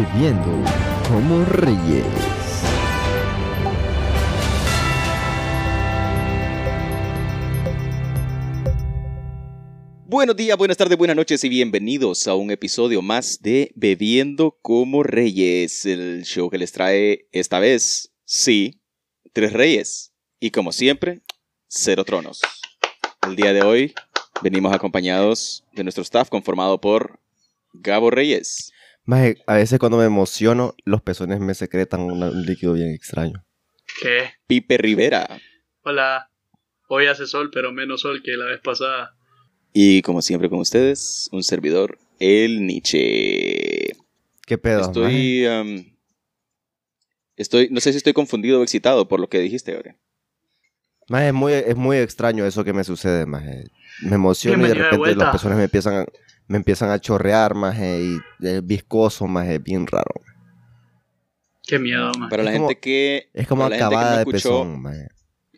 Bebiendo como reyes. Buenos días, buenas tardes, buenas noches y bienvenidos a un episodio más de Bebiendo como Reyes, el show que les trae esta vez, sí, tres reyes y como siempre, cero tronos. El día de hoy venimos acompañados de nuestro staff conformado por Gabo Reyes, Maje, a veces cuando me emociono, los pezones me secretan un líquido bien extraño. ¿Qué? Pipe Rivera Hola. Hoy hace sol, pero menos sol que la vez pasada. y como siempre con ustedes, un servidor, el Nietzsche. ¿Qué pedo? Estoy, estoy, no sé si estoy confundido o excitado por lo que dijiste ahora. Maje, es muy, es muy extraño eso que me sucede, maje. Me emociono y de de repente los vuelta. pezones me empiezan a, me empiezan a chorrear, maje, y es viscoso, maje, bien raro. Qué miedo, man. Para la Es como- gente que. Es como acabada de escuchó, pezón, maje.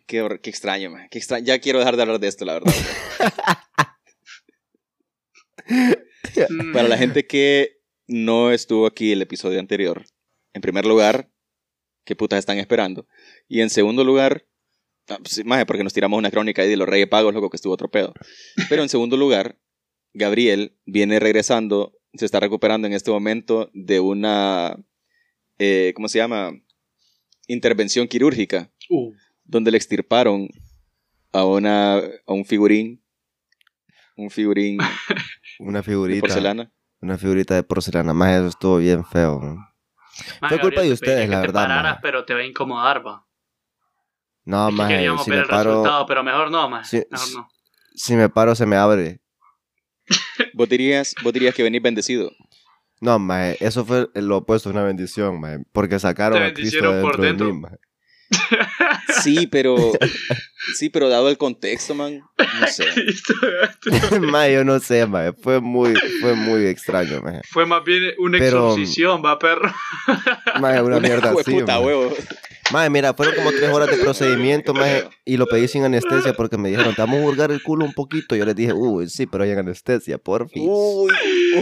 Qué, qué extraño, man. Qué extraño. Ya quiero dejar de hablar de esto, la verdad. Para la gente que no estuvo aquí el episodio anterior, en primer lugar, ¿qué putas están esperando? Y en segundo lugar, ah, pues, maje, porque nos tiramos una crónica ahí de los Reyes Pagos, loco, que estuvo otro pedo. Pero en segundo lugar, Gabriel viene regresando, se está recuperando en este momento de una, eh, ¿cómo se llama? Intervención quirúrgica, uh, donde le extirparon a, una, a un figurín, un figurín Una de figurita. porcelana. Una figurita de porcelana, maje, eso estuvo bien feo. man. Fue culpa Gabriel, de ustedes, la te verdad, pararas, pero te va a incomodar, va. No, Es que maje, queríamos si ver me el paro, resultado, pero mejor no, mejor sí. no. si me paro se me abre. ¿Vos dirías, vos dirías que venís bendecido? No, maje, eso fue lo opuesto a una bendición, maje, porque sacaron Te a Cristo por dentro de mí, maje. Sí, pero. Sí, pero dado el contexto, man. No sé. Maje, yo no sé, maje, fue muy, fue muy extraño, maje. Fue más bien una Pero- exorcición, va, perro. Maje, una mierda así, puta, maje. huevo. Maje, mira, fueron como tres horas de procedimiento, y lo pedí sin anestesia porque me dijeron, te vamos a hurgar el culo un poquito. Yo les dije, uy, sí, pero hay anestesia, por fin. Uy,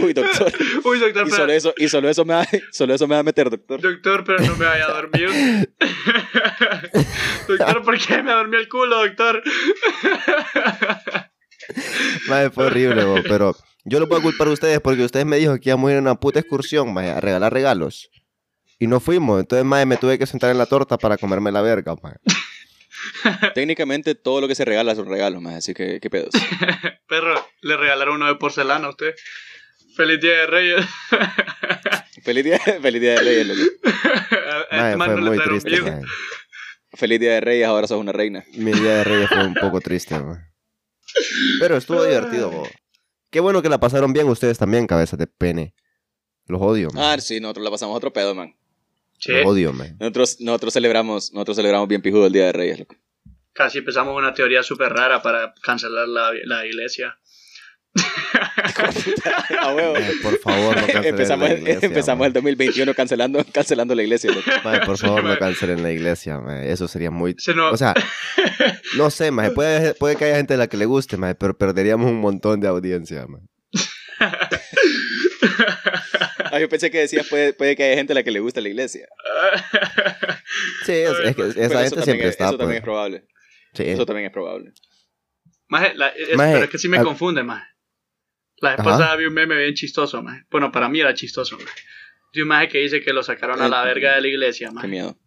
uy, doctor. Uy, doctor, Y pero, solo eso, y solo eso me va, solo eso me va a meter, doctor. doctor, pero no me vaya a dormir. doctor, ¿por qué me dormí el culo, doctor? Maje, fue horrible, bo, pero yo lo puedo culpar a ustedes porque ustedes me dijeron que íbamos a ir a una puta excursión, maje, a regalar regalos. Y no fuimos, entonces, maje, me tuve que sentar en la torta para comerme la verga, maje. Técnicamente todo lo que se regala son regalos, man. Así que, ¿qué pedos? Perro, le regalaron uno de porcelana a usted. Feliz Día de Reyes. Feliz día, feliz día de Reyes, loco. Maje, este man fue muy triste. Feliz día de Reyes, ahora sos una reina. Mi día de Reyes fue un poco triste, maje. Pero estuvo divertido, bo. Qué bueno que la pasaron bien ustedes también, cabezas de pene. Los odio, Ah, man. sí, nosotros la pasamos otro pedo, man. Sí, odio, man. Nosotros, nosotros celebramos, nosotros celebramos bien pijudo el día de Reyes, loco. casi empezamos una teoría súper rara para cancelar la, la iglesia. A huevo. Maje, por favor, no cancelen empezamos la el- iglesia, empezamos el 2021 cancelando, cancelando la iglesia, loco. Maje, por favor, no cancelen la iglesia, maje. Eso sería muy... Se O sea, no sé, maje. Puede, puede que haya gente a la que le guste, pero perderíamos un montón de audiencia, maje. Ah, yo pensé que decías, puede, puede que haya gente a la que le gusta la iglesia. Sí, es, es que esa gente siempre es- está, Eso también pues. es probable. Sí. Eso también es probable. Maje, la- es- Maje, pero es que sí me confunde, maje. La vez Ajá. pasada vi un meme bien chistoso, maje. Bueno, para mí era chistoso, maje. De un maje que dice que lo sacaron a la Eh, verga de la iglesia, Qué maje. miedo.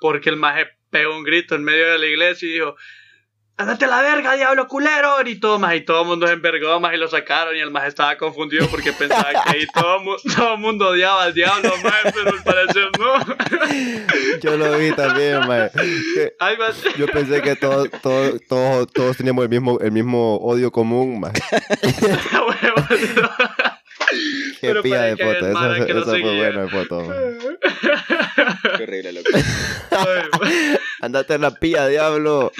Porque el maje pegó un grito en medio de la iglesia y dijo, ¡Andate a la verga, diablo culero! Gritó, maje. Y todo el mundo se envergó, maje, y lo sacaron. Y el maje estaba confundido porque pensaba que ahí todo, mu- todo el mundo odiaba al diablo, maje. Pero al parecer no. Yo lo vi también, así. Yo pensé que todos, todos, todos, todos teníamos el mismo, el mismo odio común, maje. Qué Pero pilla de foto. Esa, que lo esa fue buena de foto. maje. Qué horrible, loco. Maje. Andate en la pilla, diablo.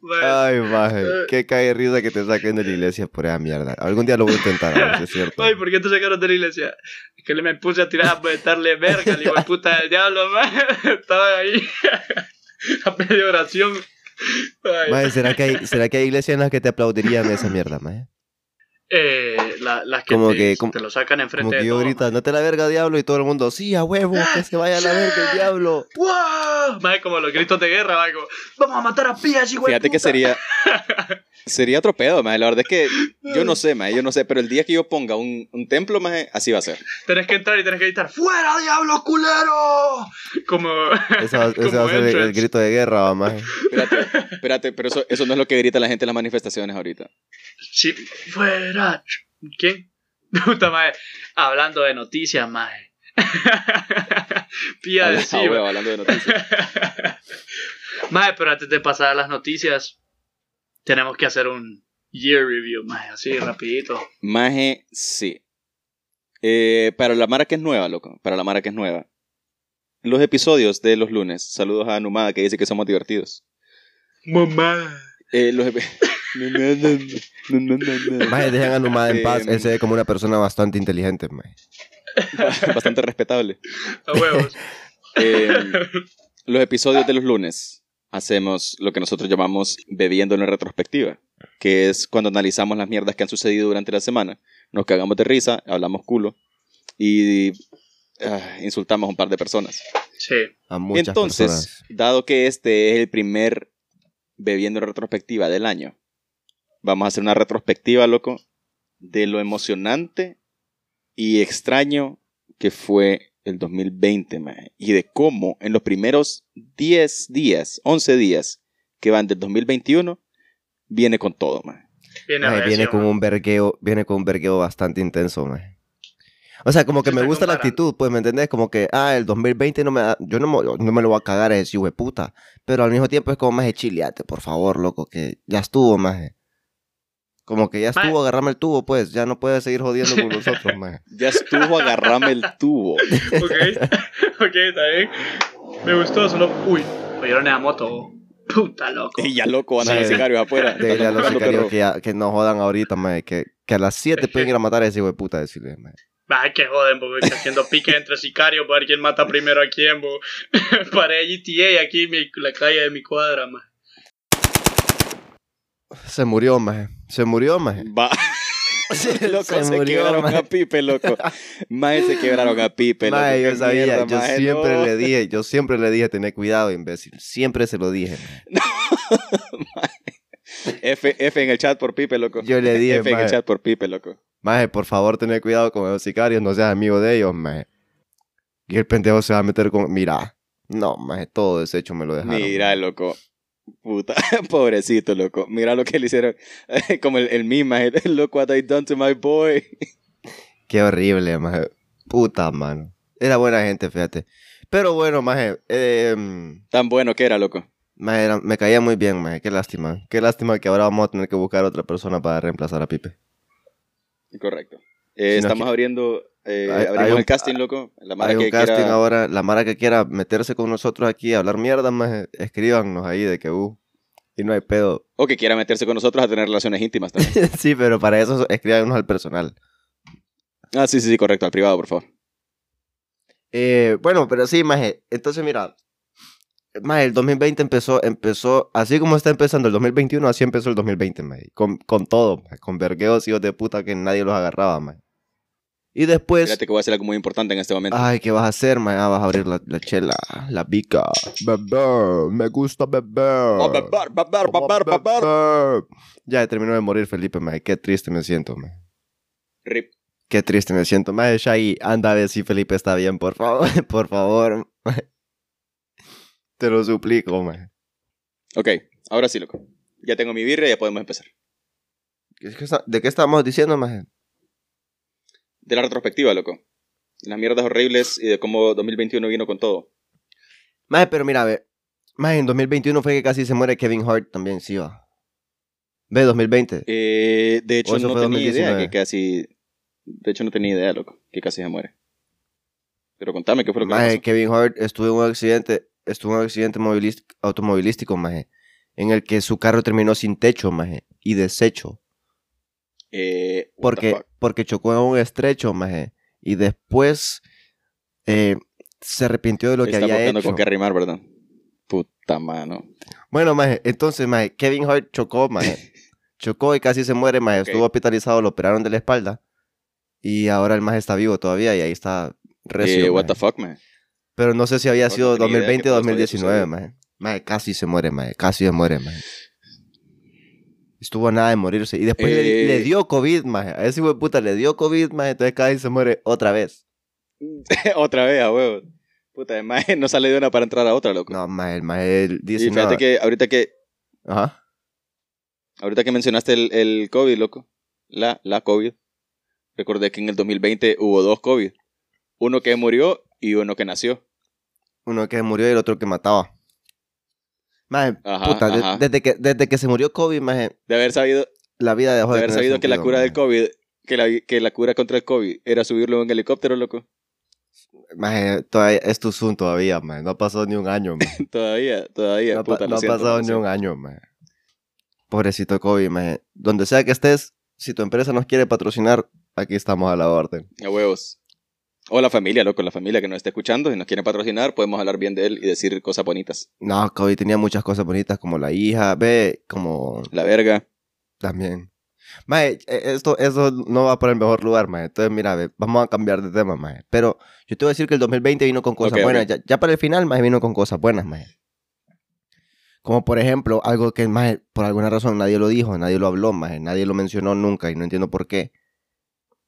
Maje. Ay, maje. Qué cae de risa que te saquen de la iglesia por esa mierda. Algún día lo voy a intentar, a ver si es cierto. Ay, ¿por qué te sacaron de la iglesia? Es que le me puse a tirar a meterle verga al hijo de puta del diablo, man. Estaba ahí a media oración. Ay, Maje, ¿será que, hay, ¿será que hay iglesias en las que te aplaudirían esa mierda, maje? eh, la- las que, Como te, que- como- te lo sacan Como enfrente que de yo todo. ahorita, no te la verga, diablo, y todo el mundo, sí, a huevo, que se vaya a la verga el diablo. ¡Wow! Maje, como los gritos de guerra, maje, como, vamos a matar a Pías, hijo de Fíjate que puta". sería. Sería otro pedo, maje. La verdad es que yo no sé, maje. Yo no sé. Pero el día que yo ponga un, un templo, maje, así va a ser. Tenés que entrar y tenés que gritar, ¡Fuera, diablo culero! Como... Ese va, ese va a ser el, grito de guerra, va, maje. Espérate, espérate, pero eso, eso no es lo que grita la gente en las manifestaciones ahorita. Sí, fuera. ¿Quién? Puta madre. Hablando de noticias, maje. Pía de Ah, sí, huevo, hablando de noticias. Maje, pero antes de pasar a las noticias, tenemos que hacer un year review, maje, así rapidito. Maje, sí. Eh, para la Mara que es nueva, loco. Para la Mara que es nueva. Los episodios de los lunes. Saludos a Numada que dice que somos divertidos. Mamá. Eh, los Maje, dejan a Numada en paz, Eh, él se ve como una persona bastante inteligente, maje. Bastante respetable. A huevos. Eh, los episodios de los lunes hacemos lo que nosotros llamamos bebiendo en retrospectiva, que es cuando analizamos las mierdas que han sucedido durante la semana, nos cagamos de risa, hablamos culo y ah, insultamos a un par de personas. Sí. A muchas Entonces, personas. dado que este es el primer bebiendo en retrospectiva del año, vamos a hacer una retrospectiva, loco, de lo emocionante y extraño que fue el 2020, maje, y de cómo en los primeros 10 días, 11 días que van del 2021, viene con todo, maje. Viene, Maje, viene con un vergueo, viene con un vergueo bastante intenso, maje. O sea, como que me gusta la actitud, pues, ¿me entendés? Como que, ah, el 2020 no me da, yo no me, no me lo voy a cagar a ese hijo de puta. Pero al mismo tiempo es como, maje, chileate, por favor, loco, que ya estuvo, maje. Como que ya estuvo, agarrarme el tubo, pues, ya no puedes seguir jodiendo con nosotros, maje. Ya estuvo agarrame el tubo. Ok, ok, está bien. Me gustó, solo. Uy, oyeron esa moto. Puta loco. Y ya loco, van a los sicarios afuera. Dile a Están los sicarios que, ya- que no jodan ahorita, maje, que, que a las 7 pueden ir a matar a ese hijo de puta, decirle, maje. Ay, que joden, porque está haciendo pique entre sicarios para ver quién mata primero a quién, bo. Paré GTA aquí en mi- la calle de mi cuadra, man. Se murió, maje. Se murió, maje. Va. loco, se, Se murió, quebraron maje. a Pipe, loco. Más se quebraron a Pipe, loco. Maje, yo sabía, mierda, yo maje, siempre no. le dije, yo siempre le dije, tener cuidado, imbécil. Siempre se lo dije. maje. F, F en el chat por Pipe, loco. Yo le dije, F en el maje. chat por Pipe, loco. Maje, por favor, tener cuidado con los sicarios, no seas amigo de ellos, maje. Y el pendejo se va a meter con... Mira, no, maje, todo deshecho me lo dejaron. Mira, loco. Puta, pobrecito, loco. Mira lo que le hicieron. Como el, el meme. Look what I done to my boy. Qué horrible, maje. Puta, mano. Era buena gente, fíjate. Pero bueno, maje, eh, Tan bueno que era, loco. maje, era- me caía muy bien, maje. Qué lástima. Qué lástima que ahora vamos a tener que buscar otra persona para reemplazar a Pipe. Correcto. Eh, Si estamos abriendo. Eh, Hay- un- el casting, loco. La mara Hay un casting quiera- ahora. La mara que quiera meterse con nosotros aquí a hablar mierda, maje, escríbanos ahí de que, uh, y no hay pedo. O que quiera meterse con nosotros a tener relaciones íntimas también. sí, pero para eso escríbanos al personal. ah, sí, sí, sí, correcto. Al privado, por favor. Eh, bueno, pero sí, maje. Entonces, mira. Maje, el 2020 empezó, empezó, así como está empezando el 2021, así empezó el 2020, maje. Con, con todo, maje, con vergueos hijos de puta que nadie los agarraba, maje. Y después, Fíjate que voy a hacer algo muy importante en este momento. ay, ¿qué vas a hacer, maje? Ah, vas a abrir la, la chela, la bica. Beber, me gusta beber. Oh, babar, babar, babar, babar. Beber. Ya terminó de morir Felipe, maje. Qué triste me siento, maje. Rip. Qué triste me siento. Maje, Shaggy, anda a ver si Felipe está bien, por favor. Por favor. Te lo suplico, maje. Ok, ahora sí, loco. Ya tengo mi birra y ya podemos empezar. ¿Qué- qué está- ¿De qué estábamos diciendo, maje? De la retrospectiva, loco. Las mierdas horribles y de cómo 2021 vino con todo. Maje, pero mira, ve. Maje, en 2021 fue que casi se muere Kevin Hart también, sí va. Ve, 2020. Eh, de hecho, no tenía idea 2019. que casi. De hecho, no tenía idea, loco, que casi se muere. Pero contame qué fue lo que Maje, pasó. Kevin Hart estuvo en un accidente, estuvo en un accidente movilís- automovilístico, maje. En el que su carro terminó sin techo, maje. Y deshecho. Eh, Porque. Porque chocó en un estrecho, maje. Y después eh, se arrepintió de lo que Está había hecho. con qué rimar, ¿verdad? Puta mano. Bueno, maje, entonces, maje, Kevin Hart chocó, maje. chocó y casi se muere, maje. Estuvo hospitalizado, lo operaron de la espalda. Y ahora el maje está vivo todavía y ahí está recio, Eh, what maje. the fuck, man. Pero no sé si había sido tenía idea 2020 que o todo esto había 2019, sucedido. maje. Maje, casi se muere, maje. Casi se muere, maje. Estuvo a nada de morirse. Y después le, Eh. le dio COVID, maje. A ese hijo de puta le dio COVID, maje. Entonces casi se muere otra vez. Otra vez, a huevo. Puta, además no sale de una para entrar a otra, loco. No, maje, el maje dice y fíjate no. que ahorita que Ajá. ahorita que mencionaste el, el COVID, loco, la, la COVID, recordé que en el 2020 hubo dos COVID. Uno que murió y uno que nació. Uno que murió y el otro que mataba. Maje, Ajá, puta, de- desde, que, desde que se murió COVID, maje, De haber sabido, la vida dejó de de haber sabido que la cura del. COVID, que la, que la cura contra el COVID era subirlo en un helicóptero, loco. Maje, todavía, es tu Zoom todavía, maje. No ha pasado ni un año, maje. todavía, todavía, No, pa- puta, no ha pasado ni un año, maje. Pobrecito COVID, maje. Donde sea que estés, si tu empresa nos quiere patrocinar, aquí estamos a la orden. A huevos. O la familia, loco, la familia que nos está escuchando y nos quiere patrocinar, podemos hablar bien de él y decir cosas bonitas. No, COVID tenía muchas cosas bonitas, como la hija, ve, como La verga. también. Maje, eh, esto, eso no va por el mejor lugar, maje. Entonces, mira, ve, vamos a cambiar de tema, maje. Pero yo te voy a decir que el 2020 vino con cosas buenas. Ya, ya para el final, maje, vino con cosas buenas, maje. Como por ejemplo, algo que, maje, por alguna razón nadie lo dijo, nadie lo habló, maje. Nadie lo mencionó nunca y no entiendo por qué.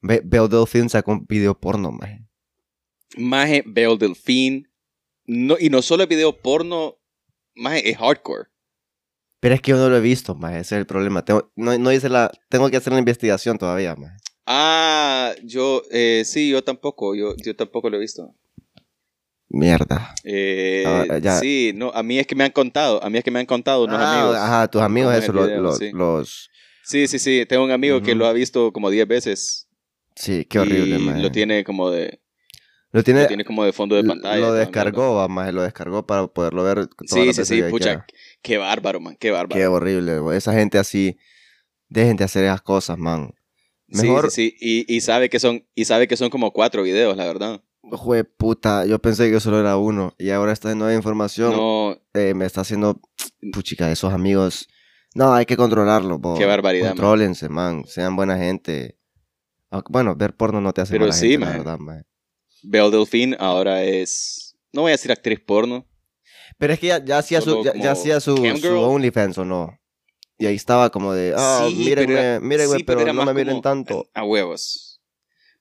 Ve, Belle Delphine sacó un video porno, maje. Maje, veo Delfín. No, y no solo es video porno, maje, es hardcore. Pero es que yo no lo he visto, maje. Ese es el problema. Tengo, no, no hice la... Tengo que hacer la investigación todavía, maje. Ah, yo, eh, sí, yo tampoco, yo, yo tampoco lo he visto. Mierda. Eh, Ah, ya. Sí, no, a mí es que me han contado, a mí es que me han contado unos Ah, amigos. Ajá, tus amigos, eso, el lo- video, lo- sí. los... Sí, sí, sí, tengo un amigo que lo ha visto como 10 veces. Sí, qué horrible, y maje. lo tiene como de, Lo tiene, lo tiene como de fondo de pantalla. lo descargó, va, maje, lo descargó para poderlo ver. Sí, sí, sí, que pucha, quiera. qué bárbaro, man, qué bárbaro. Qué horrible, güey. Esa gente así, dejen de hacer esas cosas, man. Mejor- sí, sí, y, y sabe que son, y sabe que son como cuatro videos, la verdad. Jue puta, yo pensé que solo era uno. Y ahora esta nueva información No, eh, me está haciendo, puchica, esos amigos. No, hay que controlarlo, po. Qué barbaridad, man. Contrólense, man. Sean buena gente. Bueno, ver porno no te hace Pero mala sí, gente, la man. verdad, man. Belle Delphine ahora es, no voy a decir actriz porno, Pero es que ya, ya hacía su, ya, ya como hacía su, su. OnlyFans o no. Y ahí estaba como de, ah, Sí, mírenme, pero era- mírenme, sí, pero no me miren como- tanto. a huevos.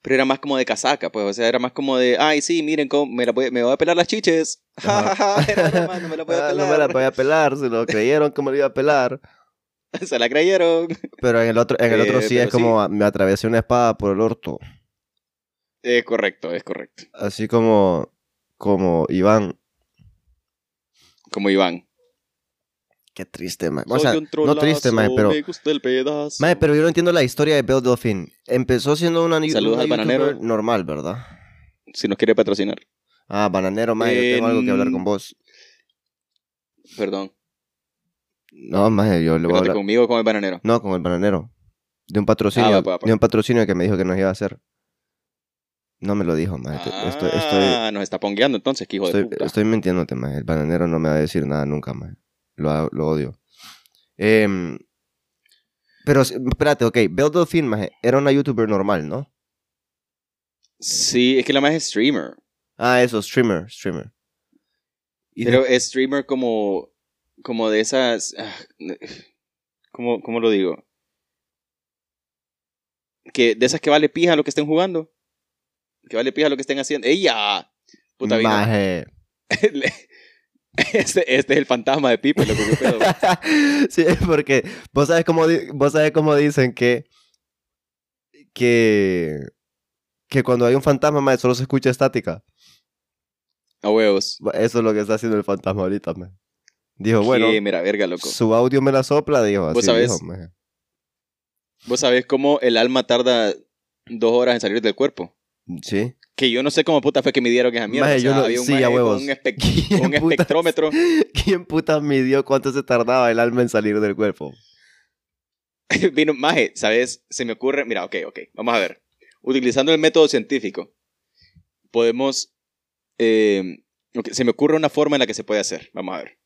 Pero era más como de casaca, pues, o sea, era más como de, ay, sí, miren cómo me, la voy, me voy a pelar las chiches. Ja, ja, ja, era broma, no me la voy a Ah, pelar. no me la voy a pelar, se lo creyeron me lo iba a pelar. Se la creyeron. Pero en el otro, en el Eh, otro sí pero es como ah, me atravesé una espada por el orto. Es correcto, es correcto. Así como, como Iván. Como Iván. Qué triste, man. O sea, no triste, man, pero... Me gusta el pedazo. Mae, pero yo no entiendo la historia de Belle Delphine. Empezó siendo una, Saludos una al bananero. normal, ¿verdad? Si nos quiere patrocinar. Ah, bananero, mae, yo tengo algo que hablar Em, con vos. Perdón. No, mae, yo le voy a hablar... conmigo o con el bananero. No, con el bananero. De un patrocinio, Ah, va, va, va. de un patrocinio que me dijo que nos iba a hacer. No me lo dijo, Estoy, estoy, Ah, nos está pongueando entonces, que hijo de estoy, puta. estoy mintiéndote, mae. El bananero no me va a decir nada nunca, mae. Lo, lo odio. Em, pero, espérate, ok. Belle Delphine, mae, era una youtuber normal, ¿no? Sí, es que la más es streamer. Ah, eso, streamer, streamer. Y de- Pero es streamer como. Como de esas. ah, ¿Cómo, cómo lo digo? Que de esas que vale pija lo que estén jugando. Que vale pija lo que estén haciendo. ¡Ella! Puta vida. Este, este es el fantasma de Pipe, lo que pedo. sí, porque vos sabes cómo, vos sabes cómo dicen que, que, que cuando hay un fantasma, mae, solo se escucha estática. A huevos. Eso es lo que está haciendo el fantasma ahorita, mae. Dijo, bueno, Qué mira, verga, loco. su audio me la sopla, dijo. Así Vos sabés- dijo. ¿Vos sabés cómo el alma tarda dos horas en salir del cuerpo? Sí. Que yo no sé cómo puta fue que midieron esa mierda. Maje, o sea, yo no- había un sí, maje a con huevos. un, espe- ¿Quién un putas- espectrómetro. ¿Quién puta midió cuánto se tardaba el alma en salir del cuerpo? Vino, maje, ¿sabes? Se me ocurre, mira, ok, ok, vamos a ver. Utilizando el método científico, podemos, eh, se me ocurre una forma en la que se puede hacer, vamos a ver.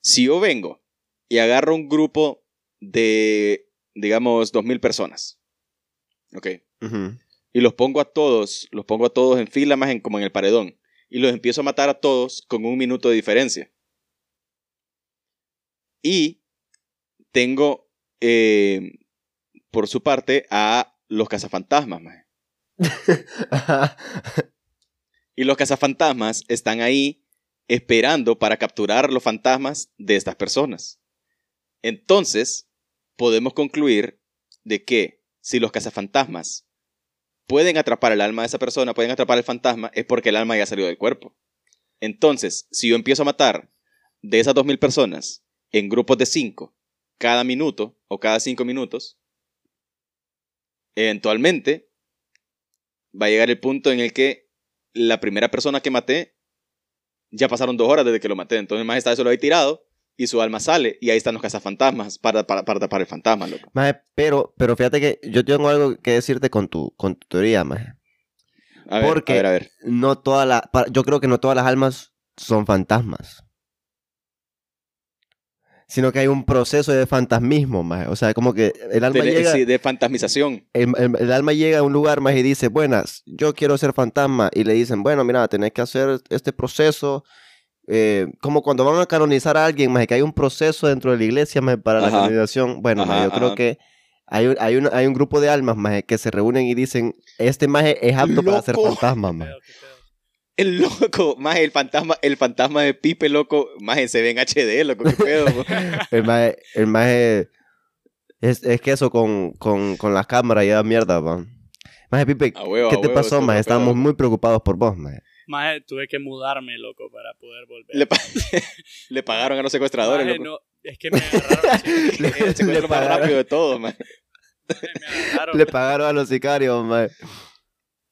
Si yo vengo y agarro un grupo de, digamos, 2.000 personas, ¿ok? Ujú. Y los pongo a todos, los pongo a todos en fila, más en, como en el paredón. Y los empiezo a matar a todos con un minuto de diferencia. Y tengo, eh, por su parte, a los cazafantasmas. Y los cazafantasmas están ahí esperando para capturar los fantasmas de estas personas. Entonces, podemos concluir de que si los cazafantasmas pueden atrapar el alma de esa persona, pueden atrapar el fantasma, es porque el alma ya salió del cuerpo. Entonces, si yo empiezo a matar de esas 2.000 personas en grupos de 5 cada minuto o cada 5 minutos, eventualmente va a llegar el punto en el que la primera persona que maté ya pasaron dos horas desde que lo maté. Entonces, más está eso lo había tirado y su alma sale y ahí están los cazafantasmas para, para, para tapar el fantasma, loco. Maje, pero, pero fíjate que yo tengo algo que decirte con tu, con tu teoría, maje. A ver, Porque- a ver, a ver. No toda la, pa- yo creo que no todas las almas son fantasmas. Sino que hay un proceso de fantasmismo, maje. O sea, como que el alma De, llega... sí, de fantasmización. el, el- el alma llega a un lugar más y dice, buenas, yo quiero ser fantasma. Y le dicen, bueno, mira, tenés que hacer este proceso. Eh, como cuando van a canonizar a alguien, más que hay un proceso dentro de la iglesia maje, para la canonización. Bueno, maje, Ajá, yo creo que hay, un- hay, un, hay un grupo de almas maje, que se reúnen y dicen, este maje es apto para ser fantasma. maje". Pedo, qué pedo. El loco, más el fantasma, el fantasma de Pipe, loco, más se ve en HD, loco, qué pedo. El maje, el maje es, es que eso con, con, con las cámaras ya da mierda, va. Maje, Pipe, A huevo, ¿qué te huevo, pasó, maje? Estábamos muy preocupados por vos, maje. Maje, tuve que mudarme, loco, para poder volver. Le, pa- le pagaron a los secuestradores, Maje, loco. no, es que me agarraron, Le- El secuestro le más rápido de todo, man. me agarraron. Le pagaron a los sicarios, maje.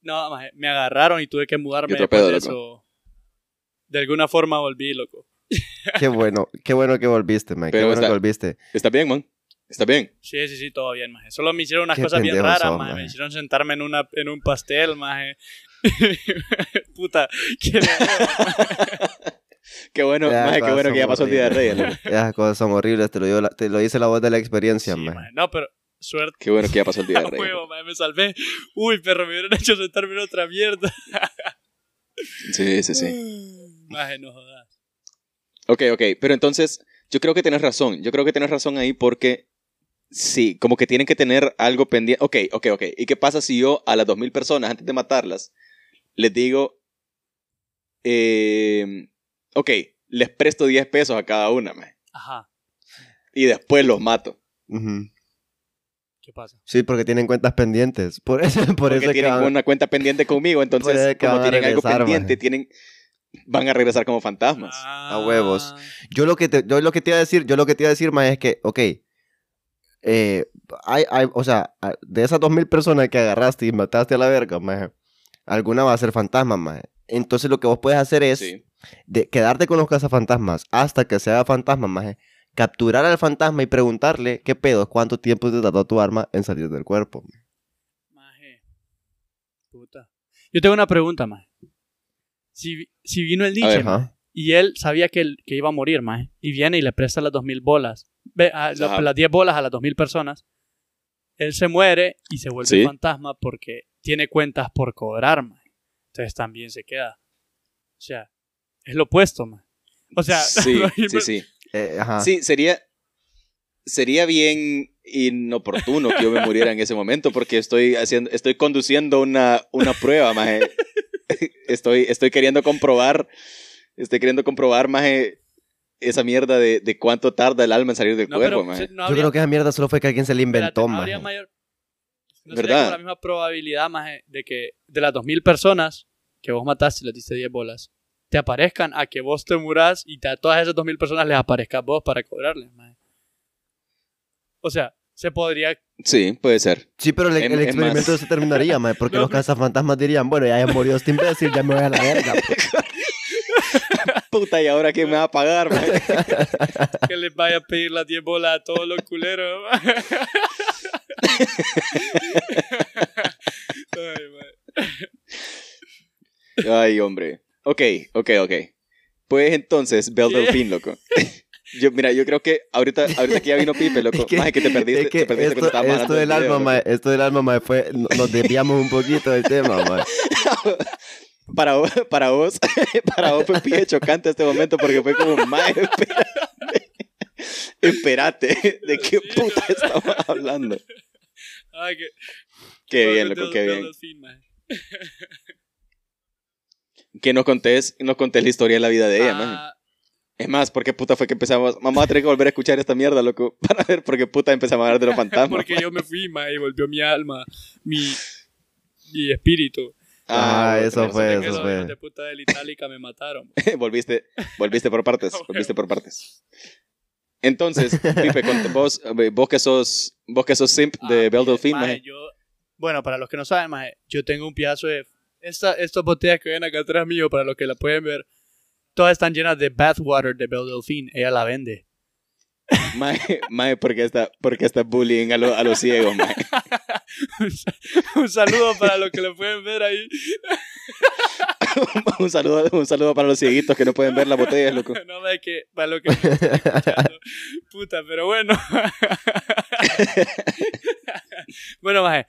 No, maje, me agarraron y tuve que mudarme pedo, de eso. De alguna forma volví, loco. Qué bueno, qué bueno que volviste, man. Qué bueno está- que volviste. Está bien, man. Está bien. Sí, sí, sí, todo bien, maje. Solo me hicieron unas Qué cosas bien raras, maje. maje. Me hicieron sentarme en, una, en un pastel, maje. Puta, ¿qué Qué bueno, Ya, maje, qué bueno que ya pasó el día de Reyes. Esas cosas son horribles, te lo, digo la- te lo dice la voz de la experiencia, Sí, maje. No, pero suerte. Qué bueno que ya pasó el día de A Reyes. huevo, maje, me salvé. Uy, perro, me hubieran hecho sentarme en otra mierda. Sí, sí, sí. Maje, no jodas. Ok, ok. Pero entonces, yo creo que tienes razón. Yo creo que tienes razón ahí porque sí, como que tienen que tener algo pendiente. Ok, ok, ok. ¿Y qué pasa si yo a las 2.000 personas, antes de matarlas, les digo, eh, ok, les presto 10 pesos a cada una, maje, Ajá, y después los mato? ¿qué pasa? Sí, porque tienen cuentas pendientes. Por eso, por Porque eso es que tienen van- una cuenta pendiente conmigo, entonces, como a tienen algo pendiente, tienen, van a regresar como fantasmas. Ah, huevos. Yo lo que te, yo lo que te iba a decir, yo lo que te iba a decir, más es que, ok, eh, hay, hay, o sea, a- de esas dos mil personas que agarraste y mataste a la verga, maje, alguna va a ser fantasma, maje. Entonces lo que vos puedes hacer es Sí. de quedarte con los cazafantasmas hasta que se haga fantasma, maje. Capturar al fantasma y preguntarle qué pedo, cuánto tiempo te tardó tu arma en salir del cuerpo. Maje. Puta. Yo tengo una pregunta, maje. Si, si vino el Nietzsche, ver, maje, Ajá. y él sabía que, él- que iba a morir, maje, y viene y le presta las dos mil bolas, ve, a- la- las 10 bolas a las dos mil personas, él se muere y se vuelve Sí. fantasma porque tiene cuentas por cobrar, maje. Entonces también se queda. O sea, es lo opuesto, maje. O sea, sí, sí, sí. Eh, ajá. Sí, sería, sería bien inoportuno que yo me muriera en ese momento porque estoy haciendo, estoy conduciendo una, una prueba, maje. Estoy, estoy queriendo comprobar, estoy queriendo comprobar, maje, esa mierda de, de cuánto tarda el alma en salir del no, cuerpo, pero maje. se- no Yo creo que esa mierda solo fue que alguien se Espérate, inventó, no maje. habría mayor. No sería ¿Verdad? como la misma probabilidad más de que de las 2000 personas que vos mataste y les diste 10 bolas, te aparezcan a que vos te murás y a todas esas 2000 personas les aparezcas vos para cobrarles, maje. O sea, se podría. Sí, puede ser. Sí, pero el, experimento más- se terminaría, maje, porque No, los cazafantasmas dirían, bueno, ya, ya murió este imbécil, ya me voy a la verga. Puta, ¿y ahora quién me va a pagar, que les vaya a pedir las 10 bolas a todos los culeros. Ay. Ay, hombre. Ok, ok, ok. Pues entonces, Bel ¿Qué? Delfín, loco. Yo, mira, yo creo que ahorita, ahorita que ya vino Pipe, loco, Es que- maje, que te perdiste, Es que te perdiste esto, cuando esto del video, alma, esto del alma, fue, nos desviamos un poquito del tema. Para vos, para vos, para vos fue pie chocante este momento porque fue como, mae, espérate, ¿de qué puta estamos hablando? Ay, que, Qué bien, loco, qué bien. Que nos contés, nos contés la historia de la vida de ella, maje. Ah, Es más, ¿por qué puta fue que empezamos? Vamos a tener que volver a escuchar esta mierda, loco, para ver por qué puta empezamos a hablar de los fantasmas. porque yo me fui, maje, y volvió mi alma, mi, mi espíritu. Ah, bueno, eso fue, eso los fue. hijos de puta de la Itálica me mataron. volviste, volviste por partes, volviste por partes. Entonces, Pipe, vos, eh, vos que sos, vos que sos simp de Ah, Belle Delphine, maje, maje. yo, bueno, para los que no saben, maje, yo tengo un pedazo de... Esta, estas botellas que ven acá atrás mío, para los que la pueden ver, todas están llenas de bathwater de Belle Delphine. Ella la vende. Mae, mae, porque está, porque está bullying a, lo- a los ciegos, mae. un saludo para los que lo pueden ver ahí. un saludo, un saludo para los cieguitos que no pueden ver las botellas, loco. No me que para lo que. Puta, pero bueno. bueno, maje.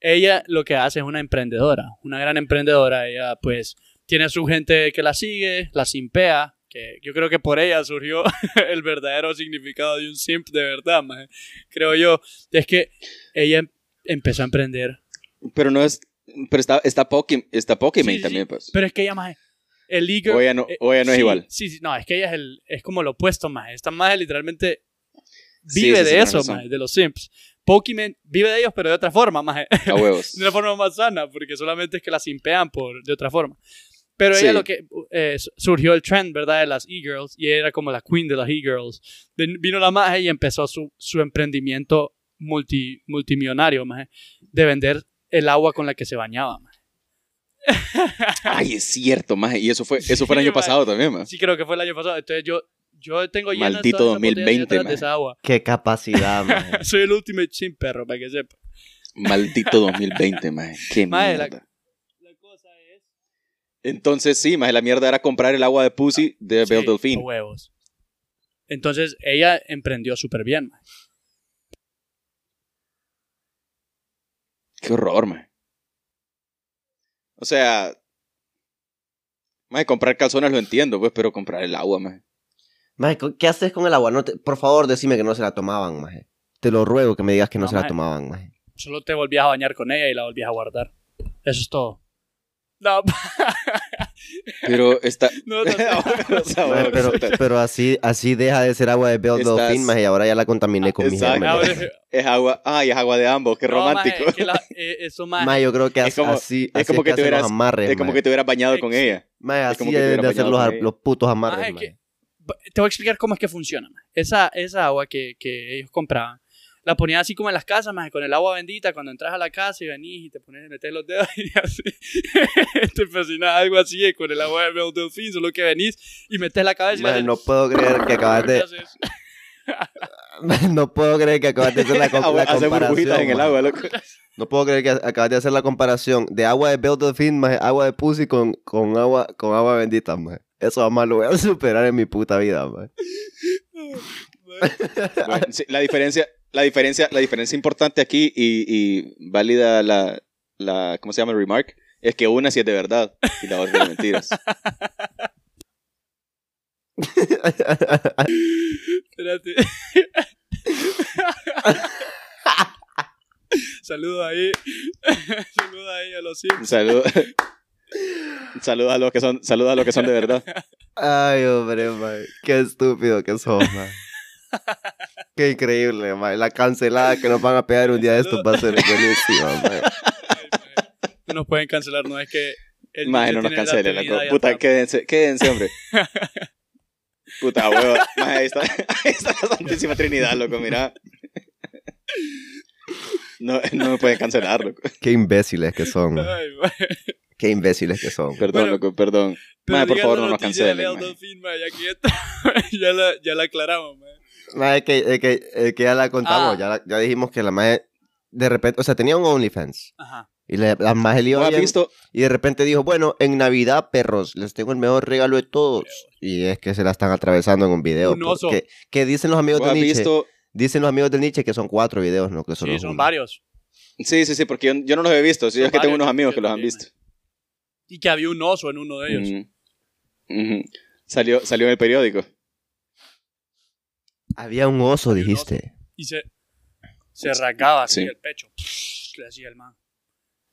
Ella lo que hace es una emprendedora, una gran emprendedora. Ella, pues, tiene a su gente que la sigue, la simpea. Que yo creo que por ella surgió el verdadero significado de un simp de verdad, maje. Creo yo. Es que ella empezó a emprender. Pero no es, pero está, está Pokimane, está Pokimane Sí, sí, también, sí. pues. Pero es que ella, maje. El leaguer. O ella no, eh, o ella no es sí, igual. Sí, sí, no, es que ella es, el, es como lo opuesto, más. Esta más literalmente Sí, vive sí, sí, de eso, maje, de los simps. Pokémon vive de ellos, pero de otra forma, más. A huevos. de una forma más sana, porque solamente es que la simpean por, de otra forma. Pero Sí. ella lo que eh, surgió el trend, ¿verdad? De las e-girls, y ella era como la queen de las e-girls. Vino la magia y empezó su, su emprendimiento multi, multimillonario, maje, de vender el agua con la que se bañaba. maje. Ay, es cierto, maje. Y eso fue, eso fue el año maje. pasado también, maje. Sí, creo que fue el año pasado. Entonces yo, yo tengo llenas Maldito todas esas botellas 2020, detrás de maje. esa agua. Qué capacidad. Soy el ultimate sin perro, para que sepa. Maldito 2020, maje. Qué Maje, la- mierda. La cosa es... Entonces, sí, maje, la mierda era comprar el agua de Pussy de Belle Sí, Delphine. huevos. Entonces ella emprendió súper bien. maje. Qué horror, maje. O sea, maje, comprar calzones lo entiendo, pues, pero comprar el agua, maje. Mae, ¿qué haces con el agua? No te- por favor, decime que no se la tomaban, maje. Te lo ruego que me digas que no, No, se la tomaban, maje. Solo te volvías a bañar con ella y la volvías a guardar. Eso es todo. No, Pero está... no, no. O sea, Mae, bueno, pero, pero así, así deja de ser agua de Belle Estás- maje, y ahora ya la contaminé con mis es agua... Ay, es agua de ambos, qué no, romántico. maje, es que la- eh, eso más. Mae, yo creo que Es así, como- así, es así como que hacen te hubieras- los amarres, es como que te hubieras bañado con ella. Es así como que te deben de hacer los, con ar- ella. los putos amarres, Maje, que- te voy a explicar cómo es que funciona. maje. Esa, esa agua que, que ellos compraban, la ponían así como en las casas, maje, con el agua bendita, cuando entras a la casa y venís y te pones, metes los dedos y así, te fascina algo así eh, con el agua de Belle Delphine, solo que venís y metes la cabeza y no puedo creer que acabas de... no puedo creer que acabas de hacer la, com- la comparación. en el agua, loco. No puedo creer que acabas de hacer la comparación de agua de Belle Delphine más agua de Pussy con, con, agua, con agua bendita, mae. Eso jamás lo voy a superar en mi puta vida. Bueno, sí, la diferencia, la diferencia, la diferencia importante aquí y, y válida la, la, ¿cómo se llama? El remark, es que una sí es de verdad y la otra es de mentiras. Espérate. Saludos ahí. Saludos ahí a los Sims. Saludos. Saludos a los que son, saludos a los que son de verdad. Ay, hombre, mae. Qué estúpido que sos, mae. Qué increíble. La cancelada que nos van a pegar un día de estos va a ser buenísima. No nos pueden cancelar, no es que. el niño no nos la cancelen, ya Puta, está. quédense, quédense, hombre. Puta, huevo. Maje, ahí está, ahí está la Santísima Trinidad, loco, mira. No, no me pueden cancelar, loco. Qué imbéciles que son. Ay. Qué imbéciles que son. Perdón, Bueno, loco, perdón. Pero Maje, por favor, la no nos cancelen. Delphine, mae, ya ya la, ya la aclaramos, mae. Mae, que, que, que ya la contamos, Ah. ya, la- ya dijimos que la mae de repente, o sea, tenía un OnlyFans. Ajá. Y le, la maje le iba ¿Vos has bien, visto? Y de repente dijo, bueno, en Navidad, perros, les tengo el mejor regalo de todos. Y es que se la están atravesando en un video. Un oso. porque- que dicen los amigos ¿Vos de Nietzsche. visto? Dicen los amigos de Nietzsche que son cuatro videos, no que solo Sí, son uno. varios. Sí, sí, sí, porque yo, yo no los he visto. Sí, Son es que tengo unos amigos que los han visto. Y que había un oso en uno de ellos. Ujú. Salió, salió en el periódico. Había un oso, Había un dijiste. Y se, se rasgaba así Sí. el pecho. Le hacía el man.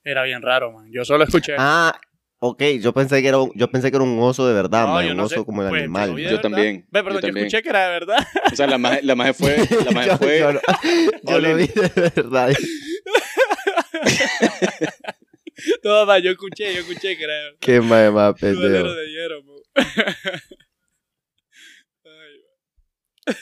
Era bien raro, man. Yo solo escuché. Ah, ok, yo pensé que era un, yo pensé que era un oso de verdad, No, man, yo un no oso sé. como el Pues, animal. yo verdad. también, Ve, perdón, yo yo, escuché que era de verdad. O sea, la maje, la maje fue. La maje yo, fue yo lo- yo lo vi de verdad. no, man, yo escuché, yo escuché que era de verdad. Qué mae más pendejo. balero de hierro, mo. Ay,